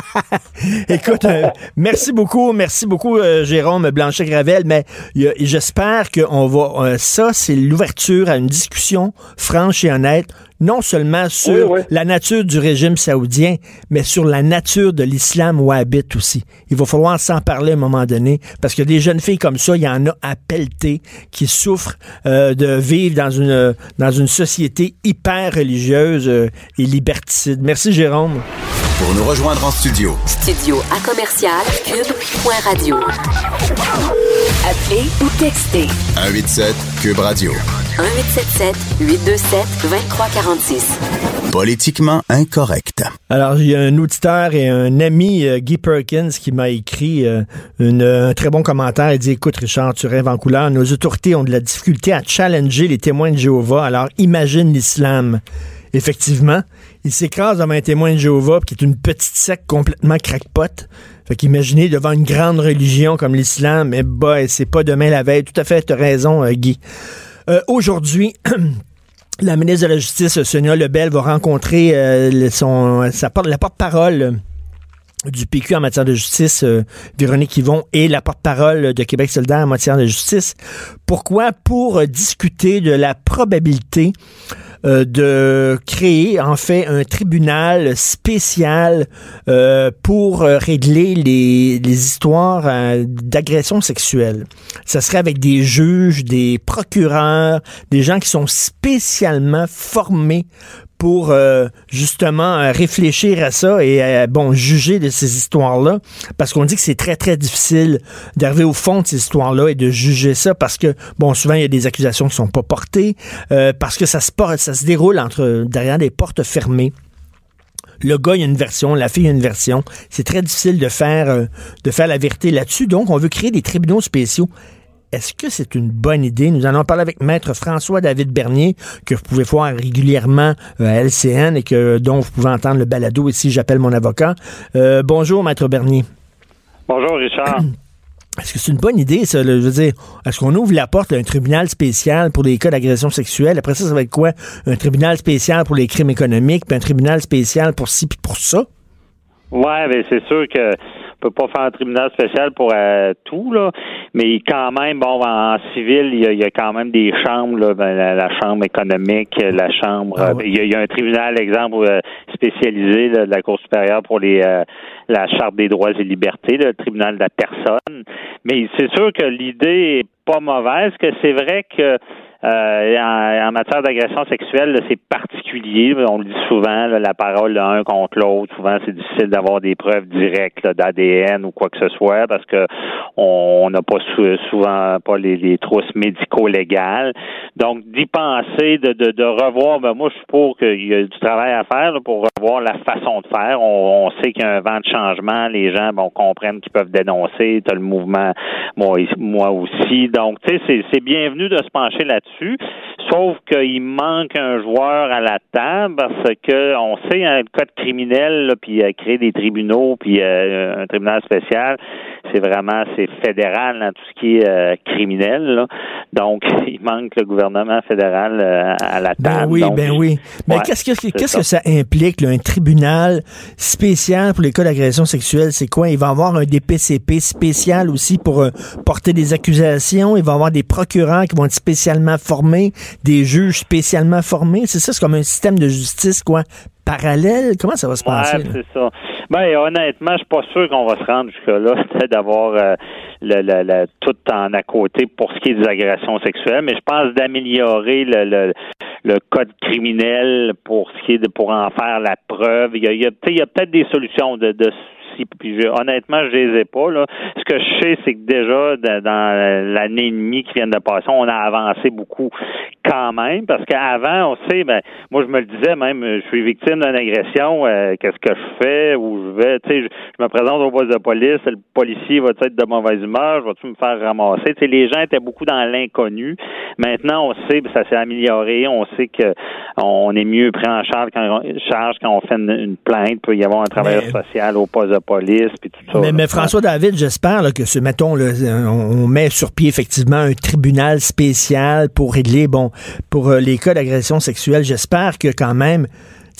Écoute, euh, merci beaucoup, merci beaucoup, euh, Jérôme Blanchet-Gravel, mais j'espère qu'on va... Euh, ça, c'est l'ouverture à une discussion franche et honnête non seulement sur la nature du régime saoudien, mais sur la nature de l'islam wahhabite aussi. Il va falloir s'en parler à un moment donné, parce que des jeunes filles comme ça, il y en a à pelleter qui souffrent euh, de vivre dans une, dans une société hyper religieuse euh, et liberticide. Merci, Jérôme. Pour nous rejoindre en studio. Studio à commercial cube.radio. Appelez ou textez. 187 cube radio. 1877 827 2346. Politiquement incorrect. Alors, il y a un auditeur et un ami, euh, Guy Perkins, qui m'a écrit euh, un très bon commentaire. Il dit, écoute, Richard, tu rêves en couleur. Nos autorités ont de la difficulté à challenger les témoins de Jéhovah. Alors, imagine l'islam. Effectivement, il s'écrase devant un témoin de Jéhovah, qui est une petite secte complètement crackpot. Fait qu'imaginez devant une grande religion comme l'islam, mais bah, c'est pas demain la veille. Tout à fait, tu as raison, euh, Guy. Euh, aujourd'hui, la ministre de la Justice, Sonia Lebel, va rencontrer euh, son, sa, la porte-parole du PQ en matière de justice, Véronique Yvon, et la porte-parole de Québec solidaire en matière de justice. Pourquoi? Pour discuter de la probabilité euh, de créer en fait un tribunal spécial euh, pour euh, régler les, les histoires d'agression sexuelle. Ça serait avec des juges, des procureurs, des gens qui sont spécialement formés pour euh, justement euh, réfléchir à ça et euh, bon juger de ces histoires-là parce qu'on dit que c'est très très difficile d'arriver au fond de ces histoires-là et de juger ça parce que bon souvent il y a des accusations qui sont pas portées parce que ça se déroule entre derrière des portes fermées. Le gars, il y a une version, la fille, a une version. C'est très difficile de faire, de faire la vérité là-dessus. Donc, on veut créer des tribunaux spéciaux. Est-ce que c'est une bonne idée? Nous allons parler avec Maître François-David Bernier, que vous pouvez voir régulièrement euh, à LCN et que, dont vous pouvez entendre le balado ici, j'appelle mon avocat. Euh, bonjour, Maître Bernier. Bonjour, Richard. Est-ce que c'est une bonne idée, ça? je veux dire, est-ce qu'on ouvre la porte à un tribunal spécial pour les cas d'agression sexuelle? Après ça, ça va être quoi? Un tribunal spécial pour les crimes économiques, puis un tribunal spécial pour ci, puis pour ça? Ouais, mais c'est sûr que peut pas faire un tribunal spécial pour euh, tout, là, mais quand même, bon, en civil, il y a, quand même des chambres, là, ben, la, chambre économique, la chambre, ah il, y a, un tribunal, exemple, euh, spécialisé de la Cour supérieure pour les euh, la Charte des droits et libertés, le tribunal de la personne. Mais c'est sûr que l'idée est pas mauvaise, que c'est vrai que euh, en, matière d'agression sexuelle, c'est particulier. On le dit souvent, la parole l'un contre l'autre. Souvent, c'est difficile d'avoir des preuves directes d'ADN ou quoi que ce soit parce que on n'a pas souvent pas les, trousses médico-légales. Donc, d'y penser, de, de, revoir, ben moi, je suis pour qu'il y ait du travail à faire pour revoir la façon de faire. On, sait qu'il y a un vent de changement. Les gens, bon, comprennent qu'ils peuvent dénoncer. Tu as le mouvement, moi, moi aussi. Donc, tu sais, c'est bienvenu de se pencher là-dessus. Sauf qu'il manque un joueur à la table parce que on sait un code criminel, puis euh, créer des tribunaux, puis euh, un tribunal spécial, c'est vraiment c'est fédéral dans tout ce qui est euh, criminel. Donc, il manque le gouvernement fédéral à la ben table. Ben oui, ben oui. Mais qu'est-ce que qu'est-ce que ça implique, un tribunal spécial pour les cas d'agression sexuelle? C'est quoi? Il va y avoir un DPCP spécial aussi pour porter des accusations? Il va y avoir des procureurs qui vont être spécialement formés, des juges spécialement formés. C'est ça, c'est comme un système de justice, quoi, parallèle. Comment ça va se passer? Ouais, c'est ça. Ben, honnêtement, je suis pas sûr qu'on va se rendre jusque-là, d'avoir euh, le, le, le, tout en à côté pour ce qui est des agressions sexuelles, mais je pense d'améliorer le, le, le, code criminel pour ce qui est de pour en faire la preuve. Il y a, il y a peut-être des solutions de, de puis honnêtement, je les ai pas. Là. Ce que je sais, c'est que déjà, dans l'année et demie qui vient de passer, on a avancé beaucoup quand même, parce qu'avant, on sait, ben, moi, je me le disais même, je suis victime d'une agression, euh, qu'est-ce que je fais, où je vais, tu sais, je, me présente au poste de police, le policier va être de mauvaise humeur, je vais-tu me faire ramasser, tu sais, les gens étaient beaucoup dans l'inconnu. Maintenant, on sait, ça s'est amélioré, on sait que on est mieux pris en charge quand, charge quand on fait une, plainte, il peut y avoir un travailleur social au poste de police, puis tout ça. Mais, François David, j'espère que ce, mettons, on met sur pied effectivement un tribunal spécial pour régler, bon, pour euh, les cas d'agression sexuelle. J'espère que quand même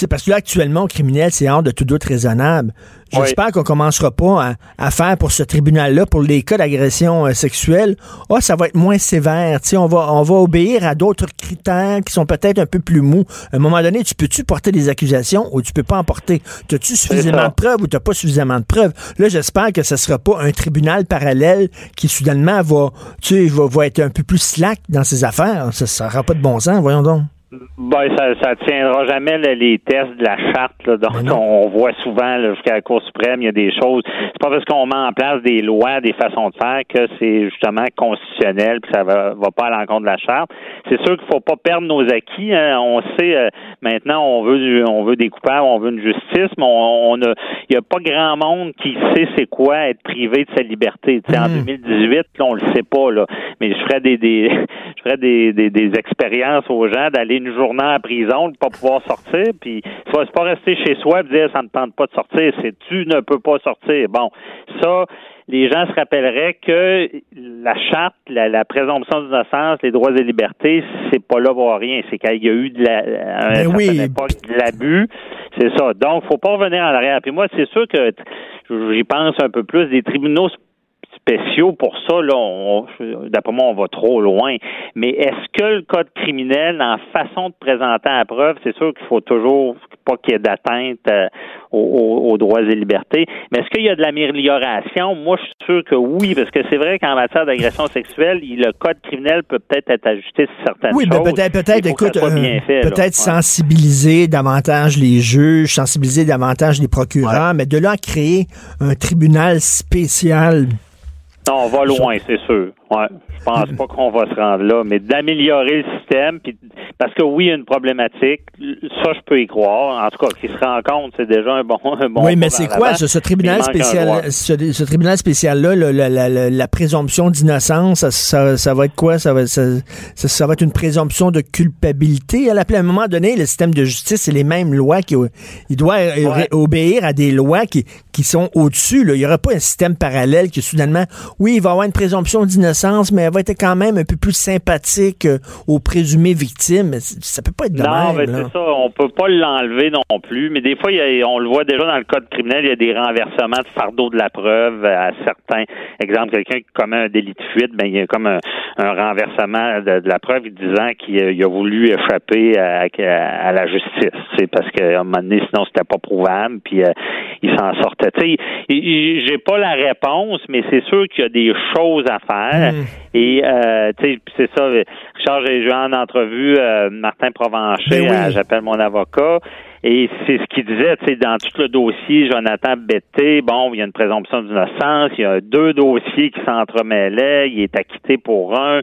parce que là, actuellement, au criminel, c'est hors de tout doute raisonnable. J'espère qu'on commencera pas à, faire pour ce tribunal-là, pour les cas d'agression euh, sexuelle, oh, ça va être moins sévère. on va, on va obéir à d'autres critères qui sont peut-être un peu plus mous. À un moment donné, tu peux-tu porter des accusations ou tu peux pas en porter? As-tu suffisamment de preuves ou t'as pas suffisamment de preuves? Là, j'espère que ce sera pas un tribunal parallèle qui soudainement va, va, va être un peu plus slack dans ses affaires. Ça n'aura pas de bon sens, voyons donc. Ben, ça, ça tiendra jamais les tests de la charte là, dont on voit souvent jusqu'à la Cour suprême, il y a des choses. C'est pas parce qu'on met en place des lois, des façons de faire que c'est justement constitutionnel que ça va, va pas à l'encontre de la charte. C'est sûr qu'il faut pas perdre nos acquis. Hein. On sait euh, maintenant on veut on veut des coupables, on veut une justice, mais on, a il y a pas grand monde qui sait c'est quoi être privé de sa liberté. En 2018, hmm. là, on le sait pas là, mais je ferais des, des je ferais des, des, des expériences aux gens d'aller une journée en prison, de pas pouvoir sortir, puis c'est pas rester chez soi et dire ça ne tente pas de sortir, c'est tu ne peux pas sortir. Bon, ça, les gens se rappelleraient que la charte, la, présomption d'innocence, les droits et libertés, c'est pas là pour rien. C'est qu'il y a eu de la, de l'abus. C'est ça. Donc, faut pas revenir en arrière. Puis moi, c'est sûr que j'y pense un peu plus. Des tribunaux spéciaux pour ça, là, d'après moi, on va trop loin. Mais est-ce que le code criminel, en façon de présenter la preuve, c'est sûr qu'il faut toujours pas qu'il y ait d'atteinte euh, aux, droits et libertés. Mais est-ce qu'il y a de l'amélioration? Moi, je suis sûr que oui, parce que c'est vrai qu'en matière d'agression sexuelle, le code criminel peut peut-être être ajusté sur certaines oui, choses. Oui, peut-être, peut-être, écoute, euh, peut-être sensibiliser davantage les juges, sensibiliser davantage les procureurs, mais de là à créer un tribunal spécial non, on va loin, c'est sûr. Ouais, je pense pas qu'on va se rendre là, mais d'améliorer le système, puis parce que oui, il y a une problématique, ça je peux y croire. En tout cas, qu'il se rend compte, c'est déjà un bon, un bon Oui, mais c'est quoi? ce, tribunal spécial, ce, tribunal spécial là, la, présomption d'innocence, ça, ça, va être quoi? Ça va, ça, ça, va être une présomption de culpabilité. À, à un moment donné, le système de justice, c'est les mêmes lois qui, il doit obéir à des lois qui, qui sont au-dessus. Il y aura pas un système parallèle qui soudainement, oui, il va y avoir une présomption d'innocence mais va être quand même un peu plus sympathique euh, aux présumées victimes. Ça peut pas être de non, mais c'est ça. On peut pas l'enlever non plus. Mais des fois, on le voit déjà dans le code criminel, il y a des renversements de fardeau de la preuve à certains. Exemple, quelqu'un qui commet un délit de fuite, ben il y a comme un, renversement de, la preuve disant qu'il a, voulu échapper à, la justice. C'est parce qu'à un moment donné, sinon c'était pas prouvable, puis euh, il s'en sortait. Tu sais, j'ai pas la réponse, mais c'est sûr qu'il y a des choses à faire. Mm. Et euh, tu sais, c'est ça. Richard, j'ai eu en entrevue euh, Martin Provencher, ben j'appelle mon avocat. Et c'est ce qu'il disait, tu sais, dans tout le dossier, Jonathan Betté, bon, il y a une présomption d'innocence, il y a deux dossiers qui s'entremêlaient, il est acquitté pour un,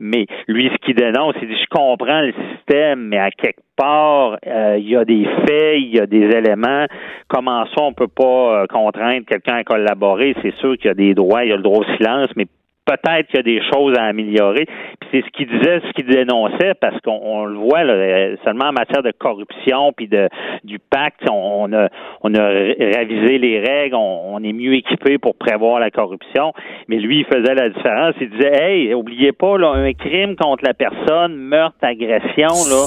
mais lui, ce qu'il dénonce, il dit, je comprends le système, mais à quelque part, euh, il y a des faits, il y a des éléments. Comment ça, on peut pas euh, contraindre quelqu'un à collaborer? C'est sûr qu'il y a des droits, il y a le droit au silence, mais peut-être qu'il y a des choses à améliorer. Puis c'est ce qu'il disait, ce qu'il dénonçait, parce qu'on le voit là, seulement en matière de corruption puis de du pacte, on, a on a révisé les règles, on, est mieux équipé pour prévoir la corruption. Mais lui, il faisait la différence. Il disait, hey, oubliez pas là, un crime contre la personne, meurtre, agression, là,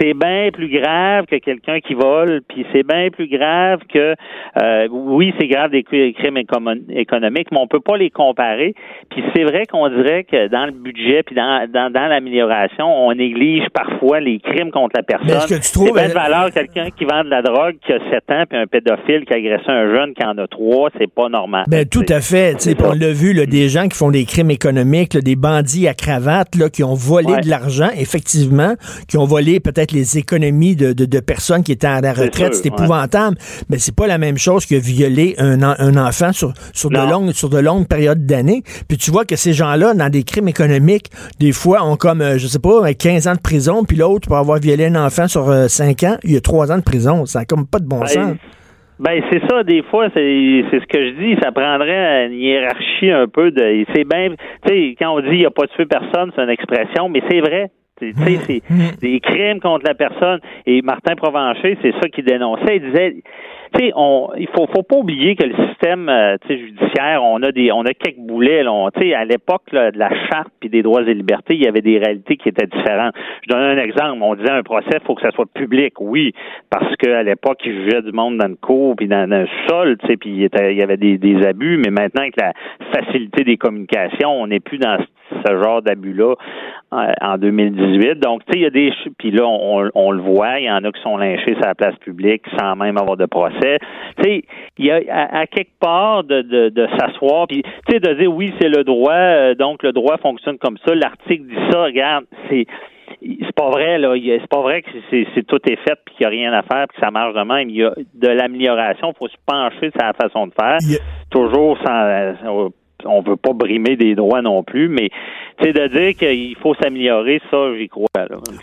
c'est bien plus grave que quelqu'un qui vole. Puis c'est bien plus grave que, euh, oui, c'est grave des crimes économiques, mais on peut pas les comparer. Puis c'est vrai qu'on dirait que dans le budget puis dans, dans, dans l'amélioration, on néglige parfois les crimes contre la personne. Est-ce que tu trouves c'est valeur quelqu'un qui vend de la drogue qui a 7 ans puis un pédophile qui a agressé un jeune qui en a 3, c'est pas normal. Ben tout à fait, on l'a vu là, des gens qui font des crimes économiques, là, des bandits à cravate là qui ont volé de l'argent effectivement, qui ont volé peut-être les économies de, de, de, personnes qui étaient à la retraite, c'est épouvantable, mais c'est pas la même chose que violer un, un enfant sur sur de longues sur de longues périodes d'années. Puis tu vois que ces gens-là, dans des crimes économiques, des fois, ont comme, euh, je sais pas, 15 ans de prison, puis l'autre, pour avoir violé un enfant sur 5 euh, ans, il y a 3 ans de prison. Ça n'a comme pas de bon ben, sens. Ben c'est ça, des fois, c'est ce que je dis, ça prendrait une hiérarchie un peu de. C'est bien, tu sais, quand on dit il n'y a pas tué personne, c'est une expression, mais c'est vrai. Tu sais, c'est mmh. des crimes contre la personne. Et Martin Provencher, c'est ça qu'il dénonçait. Il disait tu sais, on, il faut, faut pas oublier que le système euh, judiciaire, on a des, on a quelques boulets. Tu sais, à l'époque de la charte puis des droits et libertés, il y avait des réalités qui étaient différentes. Je donne un exemple. On disait un procès, il faut que ça soit public, oui, parce qu'à l'époque, ils jugeaient du monde dans le cours puis dans, le sol, tu sais, puis il, y avait des, des abus. Mais maintenant, avec la facilité des communications, on n'est plus dans ce genre d'abus-là en 2018. Donc, tu sais, il y a des... Puis là, on, on, le voit, il y en a qui sont lynchés sur la place publique sans même avoir de procès. Tu sais, il y a à, quelque part de, de, de s'asseoir, puis tu sais, de dire oui, c'est le droit, euh, donc le droit fonctionne comme ça. L'article dit ça, regarde, c'est c'est pas vrai là c'est pas vrai que c'est tout est fait puis qu'il n'y a rien à faire puis que ça marche de même il y a de l'amélioration il faut se pencher sur la façon de faire toujours sans euh, on veut pas brimer des droits non plus, mais c'est de dire qu'il faut s'améliorer, ça, j'y crois.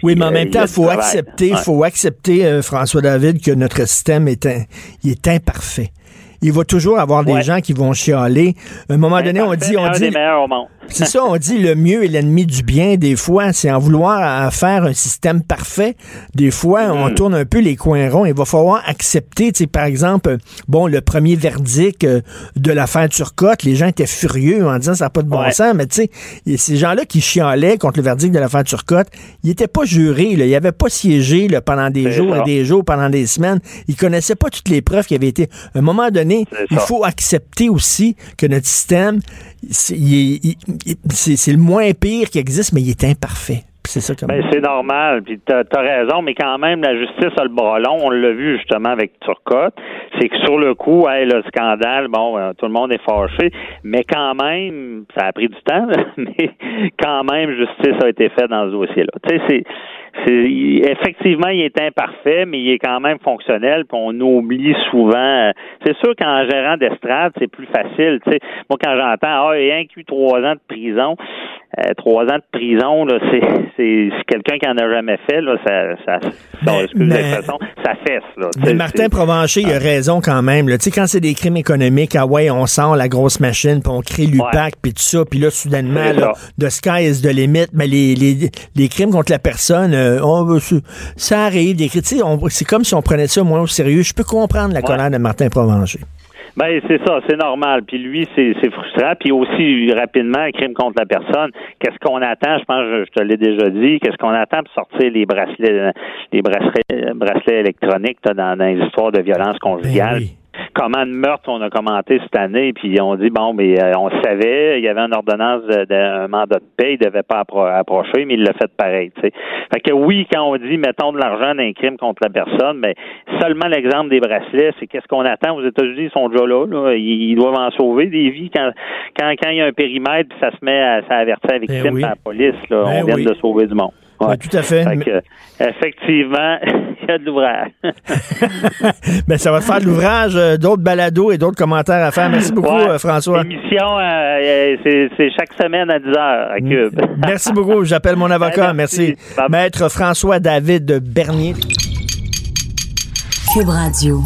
Oui, mais en même temps, il faut accepter, faut accepter, euh, François David, que notre système est, il est imparfait. Il va toujours avoir des gens qui vont chialer. À un moment donné, on dit, on dit, c'est ça, on dit le mieux est l'ennemi du bien. Des fois, c'est en vouloir faire un système parfait. Des fois, on hmm. tourne un peu les coins ronds. Il va falloir accepter, tu sais, par exemple, bon, le premier verdict euh, de l'affaire Turcotte, les gens étaient furieux en disant ça n'a pas de bon sens, mais tu sais, ces gens-là qui chialaient contre le verdict de l'affaire Turcotte, ils n'étaient pas jurés, là, ils n'avaient pas siégé là, pendant des jours et des jours, pendant des semaines. Ils connaissaient pas toutes les preuves qui avaient été. À un moment donné, il faut accepter aussi que notre système, c'est le moins pire qui existe, mais il est imparfait. C'est ça ben, c'est normal, puis t'as as raison, mais quand même, la justice a le bras long. On l'a vu justement avec Turcotte. C'est que sur le coup, hey, le scandale, bon, euh, tout le monde est fâché, mais quand même, ça a pris du temps, mais quand même, justice a été faite dans ce dossier-là. Tu sais, c'est effectivement, il est imparfait, mais il est quand même fonctionnel. Puis on oublie souvent. C'est sûr qu'en gérant d'estrade, c'est plus facile. sais Moi, quand j'entends ah, il y a un eu trois ans de prison, euh, trois ans de prison, là, c'est, c'est, quelqu'un qui en a jamais fait, là, ça, ça, ça fesse, là. Mais Martin Provencher, il a raison quand même, là. Tu sais, quand c'est des crimes économiques, ah ouais, on sort la grosse machine, puis on crée l'UPAC, puis tout ça, puis là, soudainement, là, de sky is the limit, mais les, les, les crimes contre la personne, euh, on, ça arrive, des critiques, c'est comme si on prenait ça moins au sérieux. Je peux comprendre la colère de Martin Provencher. Ben c'est ça, c'est normal. Puis lui, c'est frustrant. Puis aussi rapidement, crime contre la personne. Qu'est-ce qu'on attend? Je pense, je, te l'ai déjà dit. Qu'est-ce qu'on attend pour sortir les bracelets, les bracelets, bracelets électroniques dans, dans, les histoires de violence conjugale? Ben comment de meurtre on a commenté cette année, puis on dit bon, mais euh, on savait, il y avait une ordonnance d'un mandat de paix, il devait pas approcher, mais il l'a fait pareil. sais. Fait que oui, quand on dit mettons de l'argent d'un crime contre la personne, mais seulement l'exemple des bracelets, c'est qu'est-ce qu'on attend? Aux États-Unis, ils sont déjà là, Ils, doivent en sauver des vies quand quand, quand il y a un périmètre, puis ça se met à ça avertir la victime ben la police, là, ben on vient de sauver du monde. Oui, tout à fait. effectivement, il y a de l'ouvrage. ben, ça va te faire de l'ouvrage, euh, d'autres balados et d'autres commentaires à faire. Merci beaucoup, Ouais. euh, François. L'émission, euh, c'est c'est chaque semaine à 10 heures à Cube. Merci beaucoup. J'appelle mon avocat. Merci. Merci. Maître François David Bernier. Cube Radio.